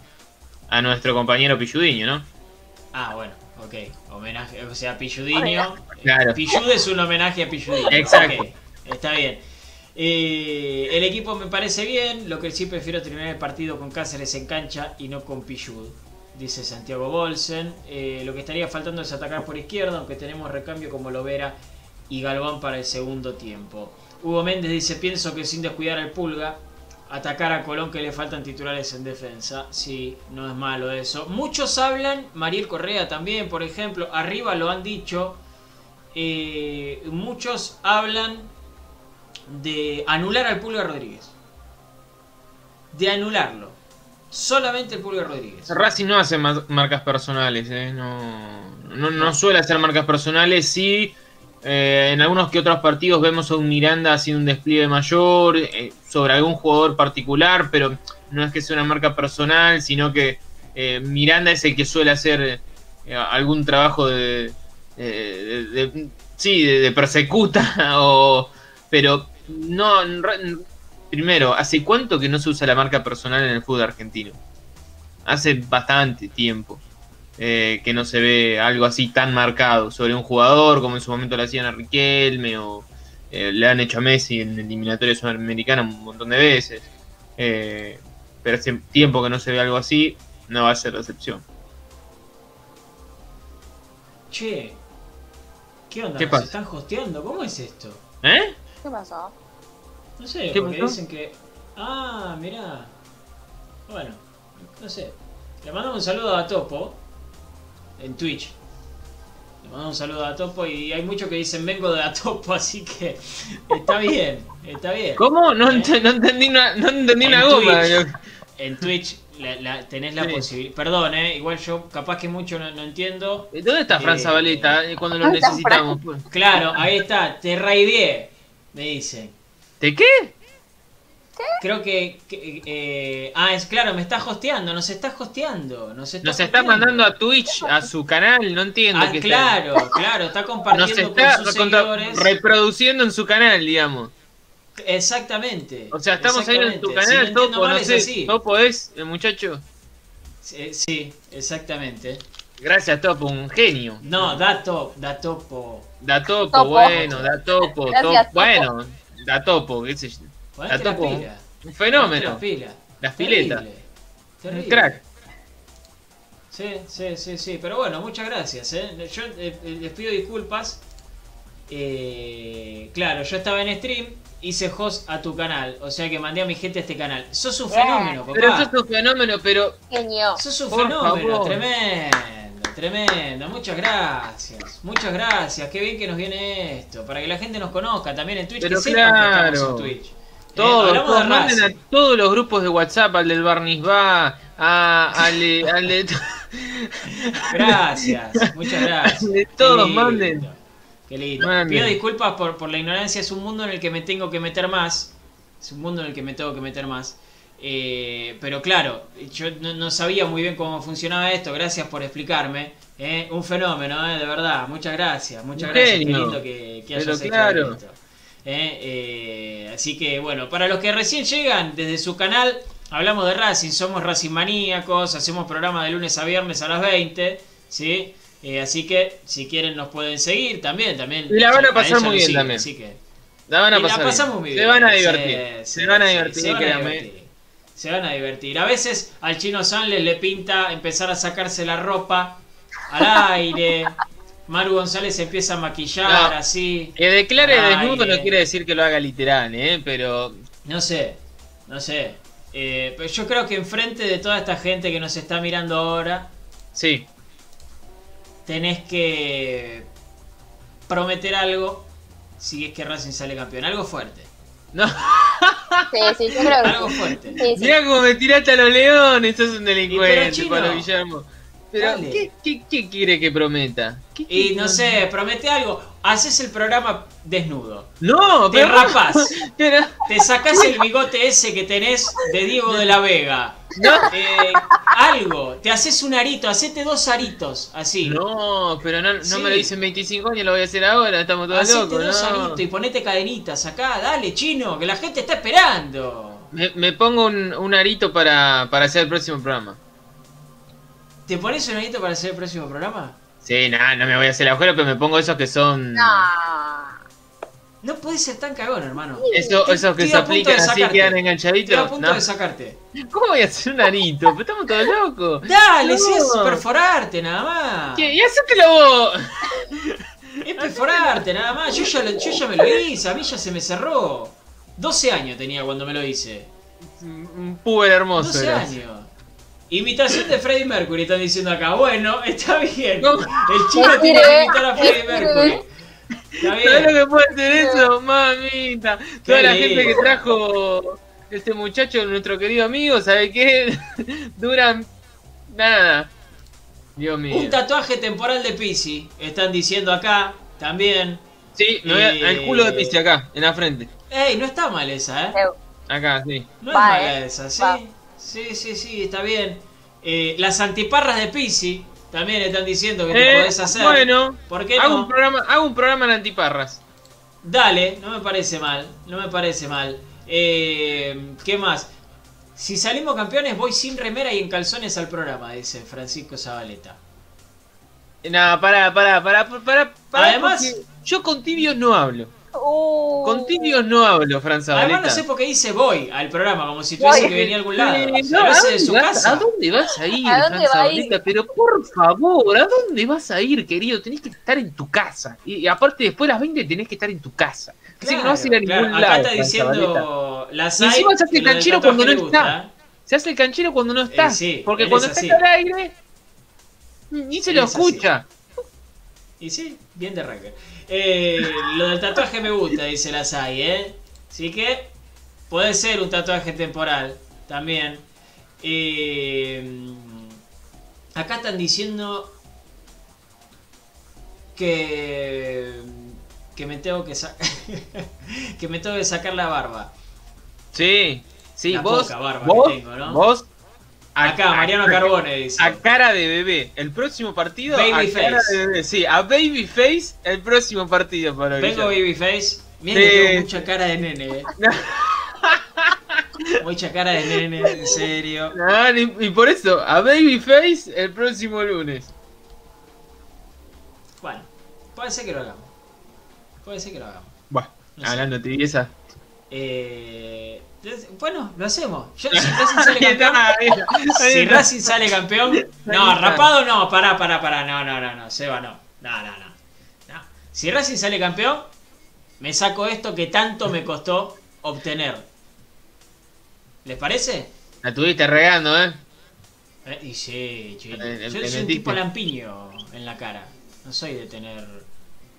a nuestro compañero Pilludiño, ¿no? Ah, bueno, ok. Homenaje, o sea, Pilludiño. Claro. Pillud es un homenaje a Pilludiño. Exacto. Ok, está bien. Eh, el equipo me parece bien, lo que sí prefiero terminar el partido con Cáceres en cancha y no con Pillud, dice Santiago Bolsen. Eh, lo que estaría faltando es atacar por izquierda, aunque tenemos recambio como Lovera y Galván para el segundo tiempo. Hugo Méndez dice, pienso que sin descuidar al Pulga, atacar a Colón que le faltan titulares en defensa. Sí, no es malo eso. Muchos hablan, Mariel Correa también, por ejemplo, arriba lo han dicho, eh, muchos hablan de anular al Pulga Rodríguez. De anularlo. Solamente el Pulga Rodríguez. Racing no hace ma- marcas personales, ¿eh? no, no, no suele hacer marcas personales. Sí, eh, en algunos que otros partidos vemos a un Miranda haciendo un despliegue mayor eh, sobre algún jugador particular, pero no es que sea una marca personal, sino que eh, Miranda es el que suele hacer eh, algún trabajo de, eh, de- de- sí, de, persecuta, o, pero no. Primero, ¿hace cuánto que no se usa la marca personal en el fútbol argentino? hace bastante tiempo eh, que no se ve algo así tan marcado sobre un jugador como en su momento le hacían a Riquelme o eh, le han hecho a Messi en eliminatoria sudamericana un montón de veces. Eh, pero hace tiempo que no se ve algo así, no va a ser la excepción. Che, ¿qué onda? ¿Qué ¿Nos pasa? están hosteando? ¿Cómo es esto? ¿Eh? ¿Qué pasó? No sé, ¿Qué porque pasó? dicen que. Ah, mirá. Bueno, no sé. Le mandamos un saludo a Topo en Twitch. Le mandamos un saludo a Topo y hay muchos que dicen vengo de Topo, así que está bien, está bien. ¿Cómo? No, ¿Eh? ent- no entendí una, no entendí En una goma. Twitch. En Twitch la- la- tenés la Sí. posibilidad. Perdón, eh, igual yo capaz que mucho no, no entiendo. ¿Dónde está Fran Eh, Zabaleta eh, cuando lo ¿dónde está necesitamos? pues? Claro, ahí está, te raideé, me dicen. ¿De qué? Creo que. que, eh, ah, es claro, me está hosteando, nos está hosteando. Nos está, Nos está mandando a Twitch, a su canal, no entiendo Ah, qué está- claro, claro, está Nos compartiendo está con sus seguidores. reproduciendo en su canal, digamos. Exactamente. O sea, estamos ahí en tu. Si canal, Topo, mal, no es sé, así. Topo es el muchacho. Sí, sí, exactamente. Gracias, Topo, un genio. No, da top, da topo. Da Topo, Topo. bueno, da Topo, Gracias, Topo, Topo. bueno, da Topo, qué sé yo. Ponete la topo. pila. Un fenómeno. la pila. Las piletas. Terrible, Un terrible. crack. Sí, sí, sí, sí. Pero bueno, muchas gracias. ¿eh? Yo eh, eh, les pido disculpas. Eh, claro, yo estaba en stream, hice host a tu canal. O sea que mandé a mi gente a este canal. Sos un fenómeno, papá. Pero eso es un fenómeno, pero Genio. Sos un Por fenómeno, favor. tremendo, tremendo. Muchas gracias, muchas gracias. Qué bien que nos viene esto. Para que la gente nos conozca también en Twitch. Pero que sepan que estamos claro. en Twitch. Eh, todos, hablamos todos de manden a todos los grupos de WhatsApp, al del Barnis va, a, al de, al de, Gracias, muchas gracias. De todos, manden. Qué lindo. Pido disculpas por, por la ignorancia, es un mundo en el que me tengo que meter más. Es un mundo en el que me tengo que meter más. Eh, pero claro, yo no, no sabía muy bien cómo funcionaba esto. Gracias por explicarme. eh. Un fenómeno, eh, de verdad. Muchas gracias. Muchas gracias. Qué lindo que, que hayas Pero hecho claro. esto. Eh, eh, así que bueno, para los que recién llegan desde su canal, hablamos de Racing, somos Racing maníacos, hacemos programa de lunes a viernes a las 20, ¿sí? Eh, así que si quieren nos pueden seguir también, también. Y la van a pasar ella muy bien sigue, también. Así que La van a y la pasar pasamos bien. muy Se bien. van a divertir. se van a divertir, se van a divertir. Se van a divertir. A veces al chino Sanles le pinta empezar a sacarse la ropa al aire. Maru González empieza a maquillar No. así. Que declare desnudo no quiere decir que lo haga literal, ¿eh? Pero No sé, no sé. Eh, pero yo creo que enfrente de toda esta gente que nos está mirando ahora, Sí. tenés que prometer algo si es que Racing sale campeón. Algo fuerte. No. Sí, sí, yo creo que Algo fuerte. Sí, sí. Mirá cómo me tiraste a los leones, sos un delincuente, Pablo Guillermo. Pero. ¿qué, qué, qué quiere que prometa? ¿Qué Y no sé, promete algo. Haces el programa desnudo. No, Te pero. rapas. Pero, Te sacás el bigote ese que tenés de Diego de la Vega. no, Eh, algo. Te haces un arito. Hacete dos aritos. Así. no, pero no, no Sí. me lo hice en 25 años, lo voy a hacer ahora, estamos todos Hacete locos. dos no. aritos y ponete cadenitas acá. Dale, chino, que la gente está esperando. Me, me pongo un, un arito para, para hacer el próximo programa. ¿Te pones un arito para hacer el próximo programa? Sí, nada, no me voy a hacer el agujero, pero me pongo esos que son. No. No puedes ser tan cagón, hermano. Eso, Estoy- esos que se aplican así, quedan Estoy a enganchaditos. punto No. de sacarte. ¿Cómo voy a hacer un? Pero estamos todos locos. Dale, No. si es perforarte nada más. ¿Qué? Y hacételo vos. Es perforarte nada más. Yo ya, lo- yo ya me lo hice, a mí ya se me cerró. 12 años tenía cuando me lo hice. Un puber hermoso. 12 eras. años. Imitación de Freddie Mercury, están diciendo acá. Bueno, está bien. El chico tiene que imitar a Freddie Mercury. Está ¿Sabes lo bien. que puede ser eso? Mamita. Toda la lindo. gente que trajo este muchacho, nuestro querido amigo, ¿sabe qué? Duran nada. Dios mío. Un tatuaje temporal de Pisi, están diciendo acá también. Sí, me voy a- Eh, al culo de piste acá, en la frente. Ey, no está mal esa, ¿eh? Acá, sí. No Va, es mala eh. esa, sí. Va. Sí, sí, sí, está bien. Eh, las antiparras de Pisi también están diciendo que Eh, te podés hacer. Bueno, ¿Por qué hago no? un programa, hago un programa en antiparras. Dale, no me parece mal, no me parece mal. Eh, ¿Qué más? Si salimos campeones voy sin remera y en calzones al programa, dice Francisco Zabaleta. Nada, pará, pará, pará, pará, pará. Además- yo con tibios no hablo. Uh. Con tibios no hablo, Fran Zabaleta. Además no sé por qué dice voy al programa, como si tuviese que venir a algún lado. Eh, Se no, lo ¿a hace de su dónde vas- casa. ¿A dónde vas a ir, ¿A dónde Fran va ir? Pero por favor, ¿a dónde vas a ir, querido? Tenés que estar en tu casa. Y, y aparte, después de las 20 tenés que estar en tu casa. Así que no vas a ir a Claro, ningún claro. lado. Acá está diciendo la Y SAI. encima se hace del canchero cuando no está. Se hace el canchero cuando no está. Eh, sí, porque cuando es está al aire, ni se Él lo es así. escucha. Y sí, bien de Racker. Eh, lo del tatuaje me gusta, dice la SAI, ¿eh? Así que puede ser un tatuaje temporal también. Eh, acá están diciendo que que me tengo que sacar que me tengo que sacar la barba. Sí, sí, La vos. poca barba vos, que tengo, ¿no? vos. Acá, Mariano Carbone dice. A cara de bebé. El próximo partido. Babyface. Sí, a Babyface el próximo partido, Pablo Vengo Guillermo. Babyface. Mira que tengo mucha cara de nene, eh. Mucha cara de nene, en serio. Ah, y, por eso, a Babyface el próximo lunes. Bueno, puede ser que lo hagamos. Puede ser que lo hagamos. Bueno, No hablando de tibieza. Eh, bueno, lo hacemos. Yo, si Racing sale campeón, si. Racing sale campeón, no, rapado no, pará, pará, pará, no, no, no, no, Seba no. No, no, no. no. Si Racing sale campeón, me saco esto que tanto me costó obtener. ¿Les parece? La estuviste regando, ¿eh? Eh, Y sí, en- Yo soy un tipo lampiño en la cara. No soy de tener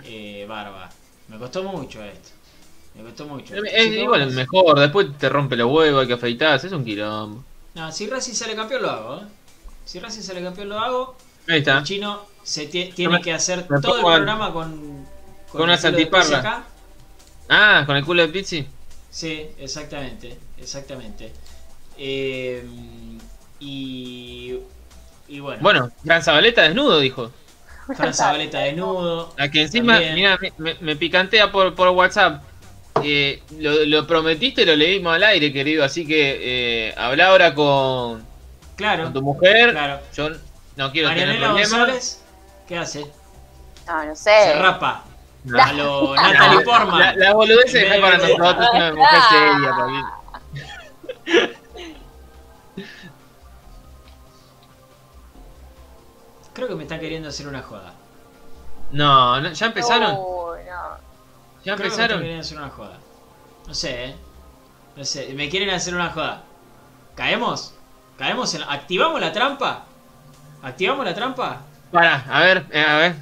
eh, barba. Me costó mucho esto. Me costó mucho. Es, que igual es mejor, después te rompe los huevos, hay que afeitarse, es un quilombo. No, si Racing sale campeón lo hago, ¿eh? Si Racing sale campeón lo hago. Ahí está. El chino se tie- tiene me- que hacer todo el pongo al- programa con. con antiparras. pizza acá. Ah, con el culo de Pizzi. Sí, exactamente. Exactamente. Eh, y. Y bueno, Bueno, Fran Zabaleta desnudo, dijo. Fran Zabaleta desnudo. A que encima, mira, me, me- me picantea por, por WhatsApp. Eh, lo, lo prometiste, lo leímos al aire, querido. Así que eh, habla ahora con, Claro, con tu mujer. claro. Yo no quiero tener Marianela problemas. González, ¿qué hace? No, no Se sé. rapa. No. A lo Natalie Portman. La, la boludez es para nosotros, una mujer seria, Pablito. Creo que me están queriendo hacer una joda. No, no, ¿ya empezaron? No. ¿Ya Creo que me están empezaron? queriendo hacer una joda. No sé, ¿eh? No sé, me quieren hacer una joda. ¿Caemos? ¿Caemos en la- ¿Activamos la trampa? ¿Activamos la trampa? Para, a ver, eh, a ver.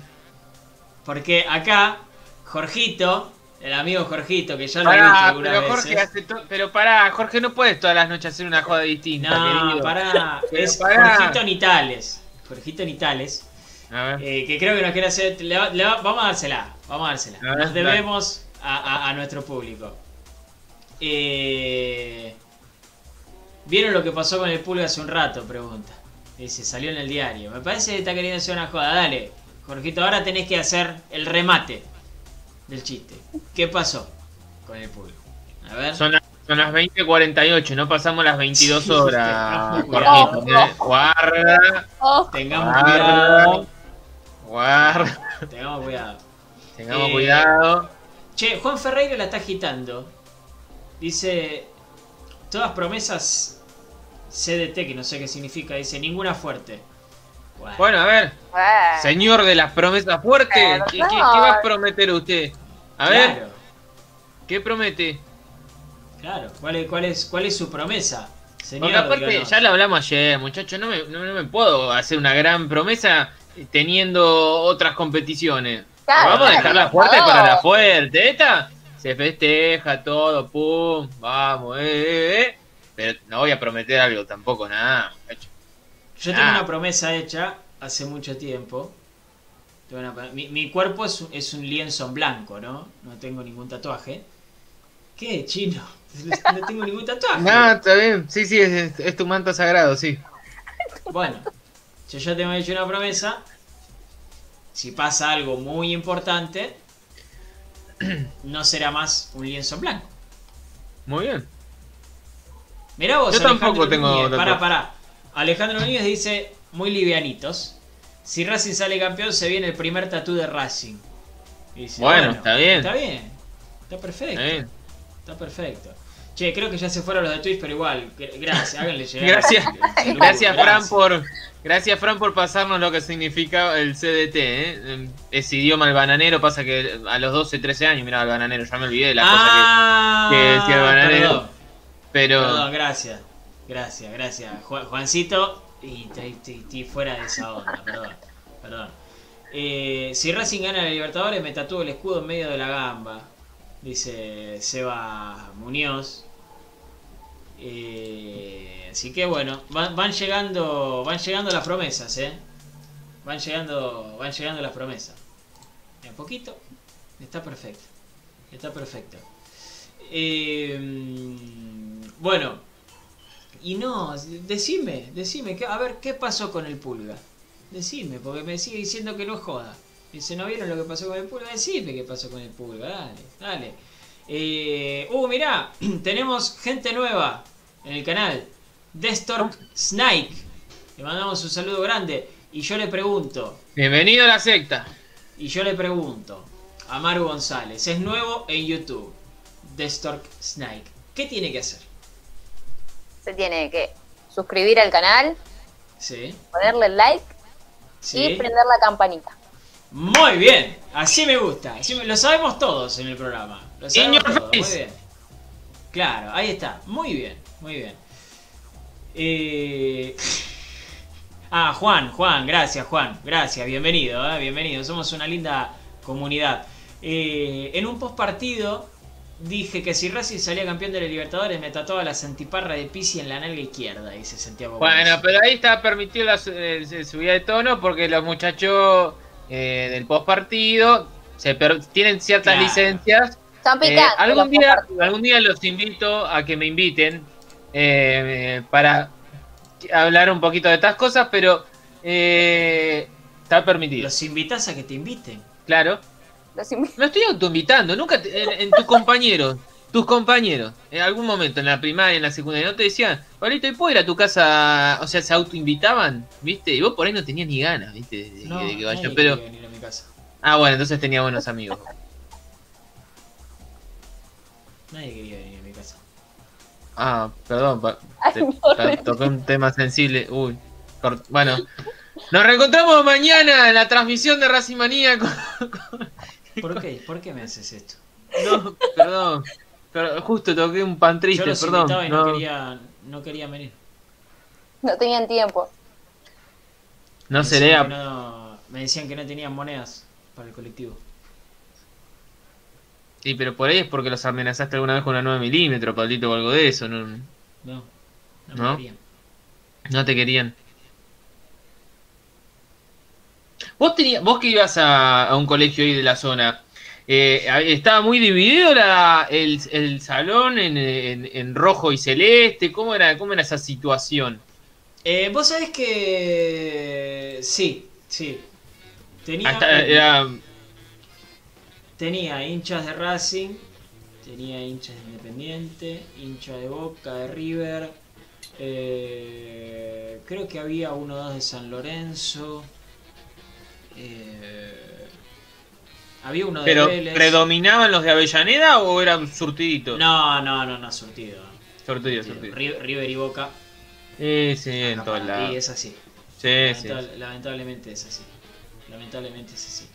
Porque acá, Jorgito, el amigo Jorgito, que ya lo he dicho Pará, algunas pero Jorge veces. hace to- pero pará, Jorge no puedes todas las noches hacer una joda distinta, No, querido. pará, es pará. Jorgito Nitales. Jorgito Nitales. A ver. eh, que creo que nos quiere hacer. le va- le va- vamos a dársela. Vamos a dársela. A ver, Nos debemos a, a- a nuestro público. Eh, ¿Vieron lo que pasó con el pulga hace un rato? Pregunta. Dice, salió en el diario. Me parece que está queriendo hacer una joda. Dale, Jorgito, ahora tenés que hacer el remate del chiste. ¿Qué pasó con el pulga? A ver. Son, las- son las 20.48, no pasamos las 22 Sí, horas. Jorgito. ¿eh? Guarda, Oh, Tengamos Guarda. cuidado. Guarda, Tengamos cuidado. tengamos Eh, cuidado. Che, Juan Ferreira la está agitando. Dice, todas promesas CDT, que no sé qué significa, dice, ninguna fuerte. Bueno, Bueno, a ver, bueno. señor de las promesas fuertes, ¿qué, qué- qué va a prometer usted? A ver, ¿qué promete? claro. ¿Cuál es, cuál es, cuál es su promesa? Señor, Porque aparte, ya lo hablamos ayer, muchachos, no me, no, no me puedo hacer una gran promesa teniendo otras competiciones. Claro, Vamos a por fuerte favor. para la fuerte. Esta se festeja todo, pum, vamos, eh, eh, eh. Pero no voy a prometer algo tampoco, nada. Yo tengo una promesa hecha hace mucho tiempo. Una- mi, mi cuerpo es, un- es un lienzo en blanco, ¿no? No tengo ningún tatuaje. ¿Qué, chino? No tengo ningún tatuaje. No, está bien, sí, sí, es, es tu manto sagrado, sí. Bueno, yo ya tengo hecho una promesa. Si pasa algo muy importante, no será más un lienzo en blanco. Muy bien. Mirá vos, Yo tampoco tengo Núñez. Pará, pará. Alejandro Núñez dice, muy livianitos. Si Racing sale campeón, se viene el primer tatú de Racing. Dice, Bueno, está bien. Está bien. Está perfecto. Está bien. Está perfecto. Che, creo que ya se fueron los de Twitch, pero igual, gr- gracias, háganle llegar. Gracias, gracias Fran por gracias Fran por pasarnos lo que significa el CDT, ¿eh? Ese idioma el bananero pasa que a los 12, 13 años, mira el bananero, ya me olvidé de la ah, que decía el bananero. perdón. cosa que pero Perdón, gracias. Gracias, gracias. Ju- Juancito, y estoy fuera de esa onda, perdón. Perdón. Eh, si Racing gana la Libertadores, me tatúo el escudo en medio de la gamba. Dice Seba Muñoz. Eh, así que bueno, van, llegando. Van llegando las promesas, eh. Van llegando. Van llegando las promesas. De poquito. Está perfecto. Está perfecto. Eh, bueno, y no, decime, decime, a ver, ¿qué pasó con el pulga? Decime, porque me sigue diciendo que no joda. Dice, ¿no vieron lo que pasó con el pulga? Decime qué pasó con el pulga, dale, dale. Eh, uh, mirá, tenemos gente nueva en el canal. Destork Snake. Le mandamos un saludo grande. Y yo le pregunto, bienvenido a la secta. y yo le pregunto a Maru González, es nuevo en YouTube, The Stork Snake. ¿Qué tiene que hacer? Se tiene que suscribir al canal, Sí, ponerle like y sí. prender la campanita. Muy bien, así me gusta. así me- lo sabemos todos en el programa. Lo sabemos todos, muy bien. Claro, ahí está. Muy bien, muy bien. Eh, Ah, Juan, Juan, gracias Juan, gracias, bienvenido, eh, bienvenido. Somos una linda comunidad. Eh, en un post partido dije que si Racing salía campeón de la Libertadores me tatuaba la santiparra de Pisi en la nalga izquierda, dice Santiago. Bueno, Gómez. pero ahí está permitido la su- eh, subida de tono porque los muchachos eh, del post partido se per- tienen ciertas Claro. licencias Son Eh, picantes. algún día, algún día los invito a que me inviten eh, para hablar un poquito de estas cosas, pero eh, está permitido. Los invitas a que te inviten. Claro. Los invi- Me estoy autoinvitando, nunca te- en, en tus compañeros, tus compañeros, en algún momento en la primaria, en la secundaria, no te decían, Pablito, ¿y puedo ir a tu casa? O sea, se autoinvitaban, ¿viste? Y vos por ahí no tenías ni ganas, ¿viste? De, No, de que vaya, nadie pero... quería venir a mi casa. Ah, bueno, entonces tenía buenos amigos. Nadie quería venir a mi casa. Ah, perdón, Ay, te- no, toqué un tema sensible. Uy, bueno. Nos reencontramos mañana en la transmisión de Racing Manía. con- ¿Por qué? ¿Por qué me haces esto? No, perdón. Pero justo toqué un pan triste, Yo los perdón. y no, no. quería, no venir. no tenían tiempo. No Me se decían lea. que no- me decían que no tenían monedas para el colectivo. Sí, pero por ahí es porque los amenazaste alguna vez con una 9 milímetros, Pablito, o algo de eso. No, No, no, me ¿No? querían. no te querían. Vos, tenías, vos que ibas a, a un colegio ahí de la zona, eh, ¿estaba muy dividido la, el, el salón en, en- en rojo y celeste? ¿Cómo era, ¿Cómo era esa situación? Eh, Vos sabés que. Sí, sí. Tenía, Hasta, era, tenía hinchas de Racing, tenía hinchas de Independiente, hinchas de Boca, de River. eh, creo que había uno o dos de San Lorenzo. eh, había uno de ¿Pero Vélez. predominaban los de Avellaneda o eran surtiditos? No, no, no, no, surtido. Surtido, surtido. surtido. Ri- River y Boca. Sí, sí, en todos Y lados. es así. Sí, sí. Lamentab- Lamentablemente es así. Lamentablemente es así.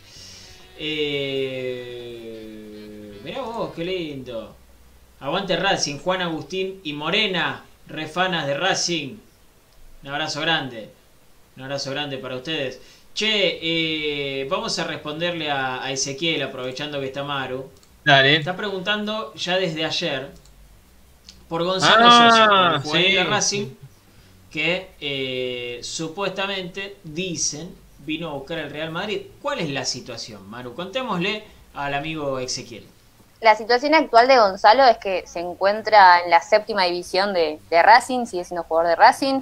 Eh... Mirá vos, qué lindo. Aguante Racing, Juan Agustín y Morena, refanas de Racing. Un abrazo grande. Un abrazo grande para ustedes. Che, eh, vamos a responderle a, a Ezequiel, aprovechando que está Maru. Dale. Está preguntando ya desde ayer por Gonzalo Ah, Sosa, por el juvenil sí. de Racing, que eh, supuestamente dicen vino a buscar el Real Madrid. ¿Cuál es la situación, Maru? Contémosle al amigo Ezequiel. La situación actual de Gonzalo es que se encuentra en la séptima división de, de Racing, sigue siendo jugador de Racing.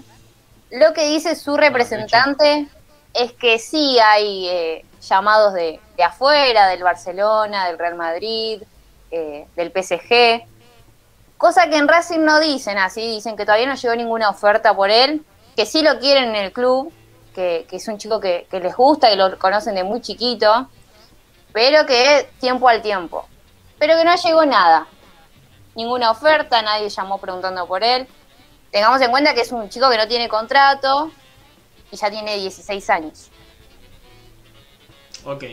Lo que dice su representante es que sí hay eh, llamados de, de afuera, del Barcelona, del Real Madrid, eh, del PSG, cosa que en Racing no dicen así, dicen que todavía no llegó ninguna oferta por él, que sí lo quieren en el club, que, es un chico que, les gusta, que lo conocen de muy chiquito, pero que tiempo al tiempo pero que no llegó nada. Ninguna oferta, nadie llamó preguntando por él. Tengamos en cuenta que es un chico que no tiene contrato y ya tiene 16 años. Ok,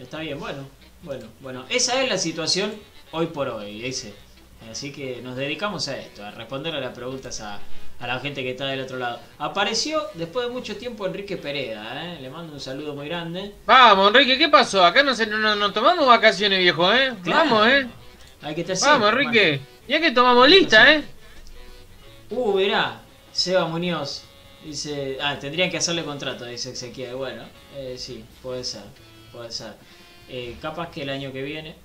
está bien, bueno, bueno, bueno. Esa es la situación hoy por hoy, ese. Así que nos dedicamos a esto, a responder a las preguntas a, a la gente que está del otro lado. Apareció después de mucho tiempo Enrique Pereda, ¿eh? le mando un saludo muy grande. Vamos, Enrique, ¿qué pasó? Acá no, se, no, no- no tomamos vacaciones, viejo, ¿eh? Vamos, ¿eh? Hay que estar Vamos, siempre, Enrique. Ya que tomamos lista, ¿eh? Uh, verá, Seba Muñoz dice, ah, tendrían que hacerle contrato, dice Ezequiel. Bueno, eh, sí, puede ser, puede ser. Eh, capaz que el año que viene.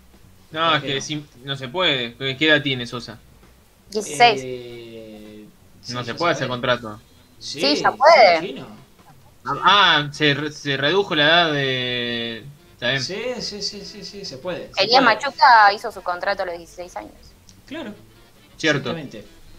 No, ¿Por es que no? sí, no se puede. ¿Qué edad tiene Sosa? 16. eh, sí, no se puede hacer contrato. Sí, Sí, ya puede. sí. Ah, se, re- se redujo la edad de... Bien. Sí, sí, sí, sí, sí, se puede. Elías. Machuca hizo su contrato a los 16 años. Claro. Cierto,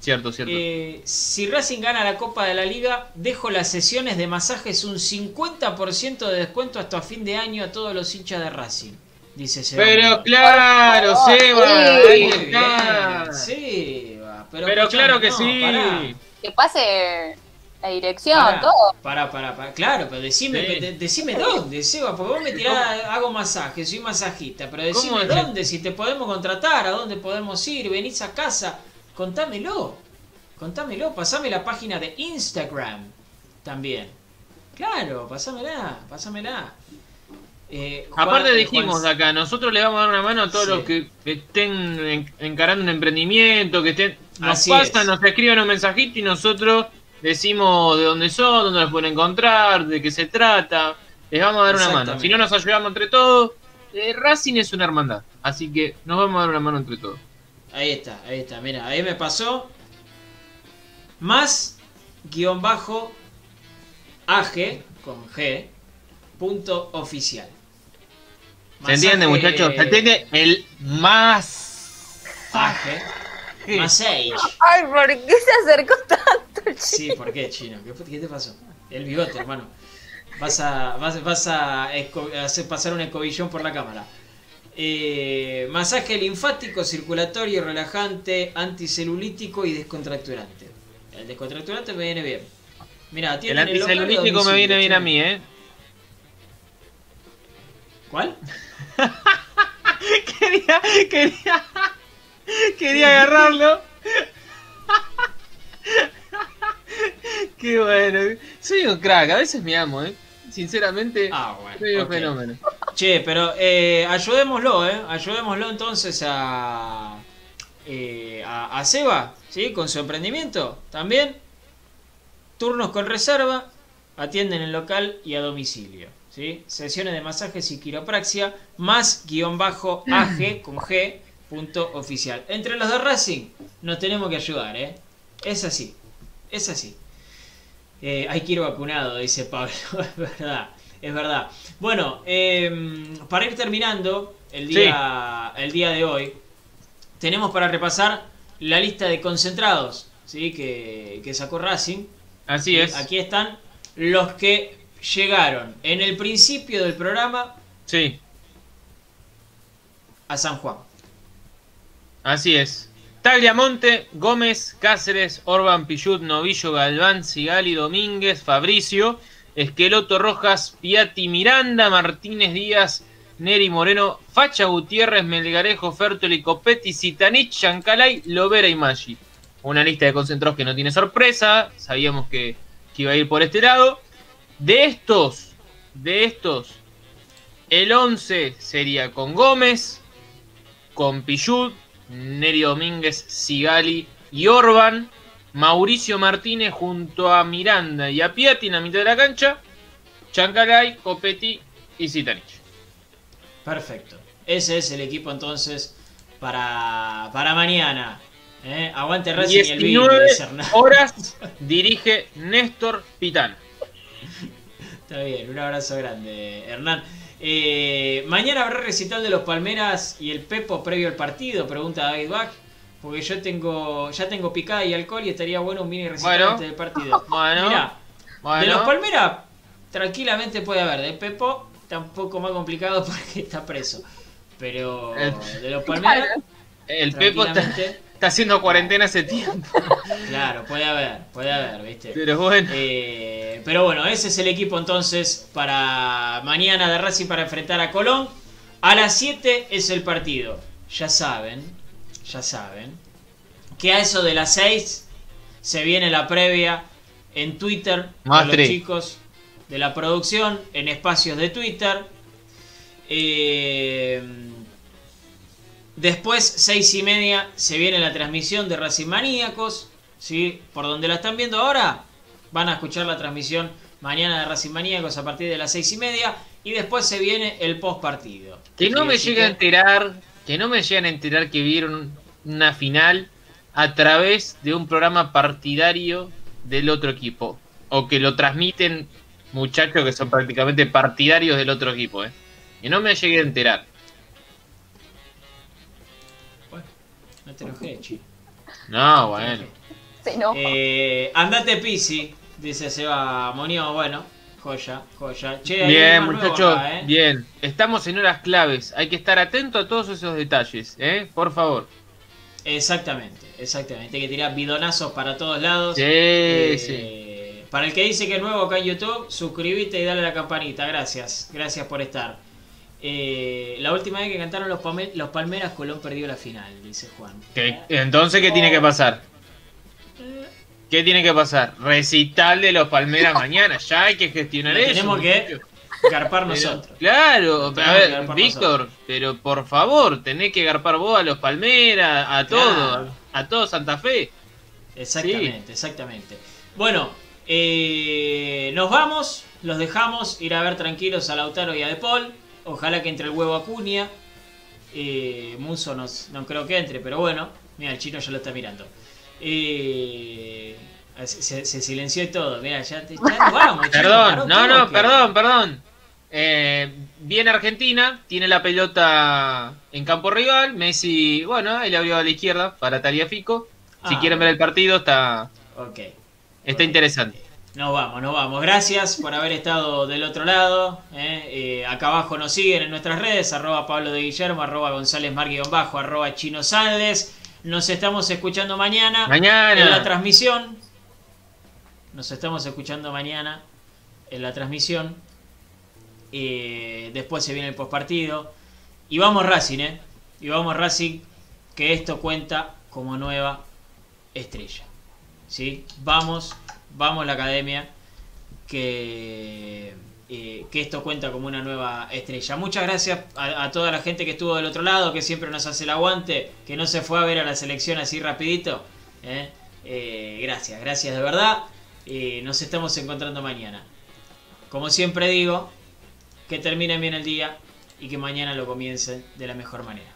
cierto, cierto. Eh, si Racing gana la Copa de la Liga, dejo las sesiones de masajes un 50% de descuento hasta fin de año a todos los hinchas de Racing. Dice Seba. Pero claro, Seba, sí. ahí está. bien, Seba, pero, claro que no, sí. pará. Que pase la dirección, Pará, todo. pará, pará, pará. Claro, pero decime, Sí. de- decime dónde, Seba, porque vos me tirás, hago masaje, soy masajista, pero decime dónde, si te podemos contratar, a dónde podemos ir, venís a casa, contámelo, contámelo, pasame la página de Instagram también. Claro, pasámela, pasámela. Eh, Juan- Aparte eh, dijimos Juan- de acá, nosotros le vamos a dar una mano a todos Sí. los que, que estén en- encarando un emprendimiento, que estén, nos Así pasan, es. nos escriben un mensajito y nosotros decimos de dónde son, dónde los pueden encontrar, de qué se trata. Les vamos a dar una mano. Si no nos ayudamos entre todos, eh, Racing es una hermandad. Así que nos vamos a dar una mano entre todos. Ahí está, ahí está, mira, ahí me pasó. Más guion bajo AG con G punto oficial. ¿Se entiende, muchachos? ¿Se entiende? El más. AG. Massage. Ay, ¿por qué se acercó tanto, chico? Sí, ¿por qué, chino? ¿Qué, qué te pasó? El bigote, hermano. Vas a, vas, vas a hacer pasar un escobillón por la cámara. Eh, masaje linfático, circulatorio, relajante, anticelulítico y descontracturante. El descontracturante me viene bien. Mira, El anticelulítico me viene bien a mí, ¿eh? ¿Cuál? quería, quería, quería agarrarlo. Qué bueno. Soy un crack, a veces me amo, ¿eh? Sinceramente, Ah, bueno. soy un fenómeno. Che, pero eh, ayudémoslo, ¿eh? Ayudémoslo entonces a, eh, a, a Seba, ¿sí? Con su emprendimiento también. Turnos con reserva, atienden en local y a domicilio, ¿sí? Sesiones de masajes y quiropraxia, más guion bajo AG con G, punto oficial. Entre los de Racing nos tenemos que ayudar, ¿eh? Es así, es así. Eh, hay que ir vacunado, dice Pablo. es verdad, es verdad. Bueno, eh, para ir terminando el día, el día de hoy, tenemos para repasar la lista de concentrados ¿sí? que, que sacó Racing. Así es. Aquí están los que llegaron en el principio del programa Sí, a San Juan. Así es. Tagliamonte, Gómez, Cáceres, Orban, Pillut, Novillo, Galván, Sigali, Domínguez, Fabricio, Esqueloto Rojas, Piatti, Miranda, Martínez Díaz, Neri Moreno, Facha Gutiérrez, Melgarejo, Fertoli, Copetti, Zitanich, Chancalay, Lovera y Maggi. Una lista de concentrados que no tiene sorpresa, sabíamos que, que iba a ir por este lado. De estos, de estos, el 11 sería con Gómez, con Pillut, Neri Domínguez, Sigali y Orban, Mauricio Martínez junto a Miranda y a Piatti en la mitad de la cancha, Chancalay, Copetti y Zitanich. Perfecto. Ese es el equipo entonces para, para mañana. ¿eh? Aguante Racing y el vino, 19 dice Hernán. horas dirige Néstor Pitana. Está bien, un abrazo grande, Hernán. Eh, mañana habrá recital de los Palmeras y el Pepo previo al partido, pregunta David Bach. Porque yo tengo, ya tengo picada y alcohol y estaría bueno un mini recital Bueno. antes del partido. Bueno, Mirá, bueno. de los Palmeras tranquilamente puede haber. De Pepo está un poco más complicado porque está preso. Pero de los Palmeras, el Pepo está, está haciendo cuarentena hace tiempo. claro, puede haber, puede haber, ¿viste? Pero bueno. Eh, pero bueno, ese es el equipo entonces para mañana de Racing para enfrentar a Colón. A las 7 es el partido. Ya saben, ya saben, que a eso de las 6 se viene la previa en Twitter con los chicos de la producción, en espacios de Twitter. Eh, después, 6 y media, se viene la transmisión de Racing Maníacos. ¿sí? Por donde la están viendo ahora, van a escuchar la transmisión mañana de Racing Maníacos a partir de las 6 y media. Y después se viene el post partido. Que no me llegue a enterar, que no me lleguen a enterar que vieron una final a través de un programa partidario del otro equipo. O que lo transmiten muchachos que son prácticamente partidarios del otro equipo, ¿eh? Que no me llegue a enterar. No te enojes, chi. No, bueno. Se enoja. Eh, andate Pisi, dice Seba Monio. Bueno, joya, joya. Che, Bien, muchachos, ¿eh? bien. Estamos en horas claves. Hay que estar atento a todos esos detalles, ¿eh? Por favor. Exactamente, exactamente. Hay que tirar bidonazos para todos lados. Sí, Eh, sí. Para el que dice que es nuevo acá en YouTube, suscríbete y dale a la campanita. Gracias, gracias por estar. Eh, la última vez que cantaron los, Palme- los Palmeras, Colón perdió la final, dice Juan. ¿Qué- entonces, ¿qué tiene que pasar? ¿Qué tiene que pasar? Recital de los Palmeras mañana. Ya hay que gestionar eso. tenemos que. Garpar Pero, nosotros. Claro, a ver, Víctor, pero por favor, tenés que garpar vos a los Palmeras, a Claro. todos, a todo Santa Fe. Exactamente, exactamente. Bueno, eh, nos vamos, los dejamos ir a ver tranquilos a Lautaro y a De Paul. Ojalá que entre el huevo Acuña. Eh, Muso no creo que entre, pero bueno, mira, el chino ya lo está mirando. Eh, se, se silenció y todo, mira, ya, te, ya nos vamos. chino, paró Perdón, no, no, que- perdón, perdón. Eh, viene Argentina, tiene la pelota en campo rival. Messi, bueno, ahí le abrió a la izquierda para Taliafico. Si Ah. quieren ver el partido, está, está interesante. Nos vamos, nos vamos. Gracias por haber estado del otro lado. ¿eh? Eh, acá abajo nos siguen en nuestras redes, arroba Pablo de Guillermo, arroba González bajo, arroba Chino Saldes. Nos estamos escuchando mañana en la Mañana. transmisión. Nos estamos escuchando mañana en la transmisión. Eh, después se viene el postpartido. Y vamos Racing, ¿eh? Y vamos Racing, que esto cuenta como nueva estrella. ¿Sí? Vamos, vamos la academia, que, eh, que esto cuenta como una nueva estrella. Muchas gracias a, a toda la gente que estuvo del otro lado, que siempre nos hace el aguante, que no se fue a ver a la selección así rapidito. ¿eh? Eh, gracias, gracias de verdad. Nos estamos encontrando mañana. Como siempre digo, que termine bien el día y que mañana lo comiencen de la mejor manera.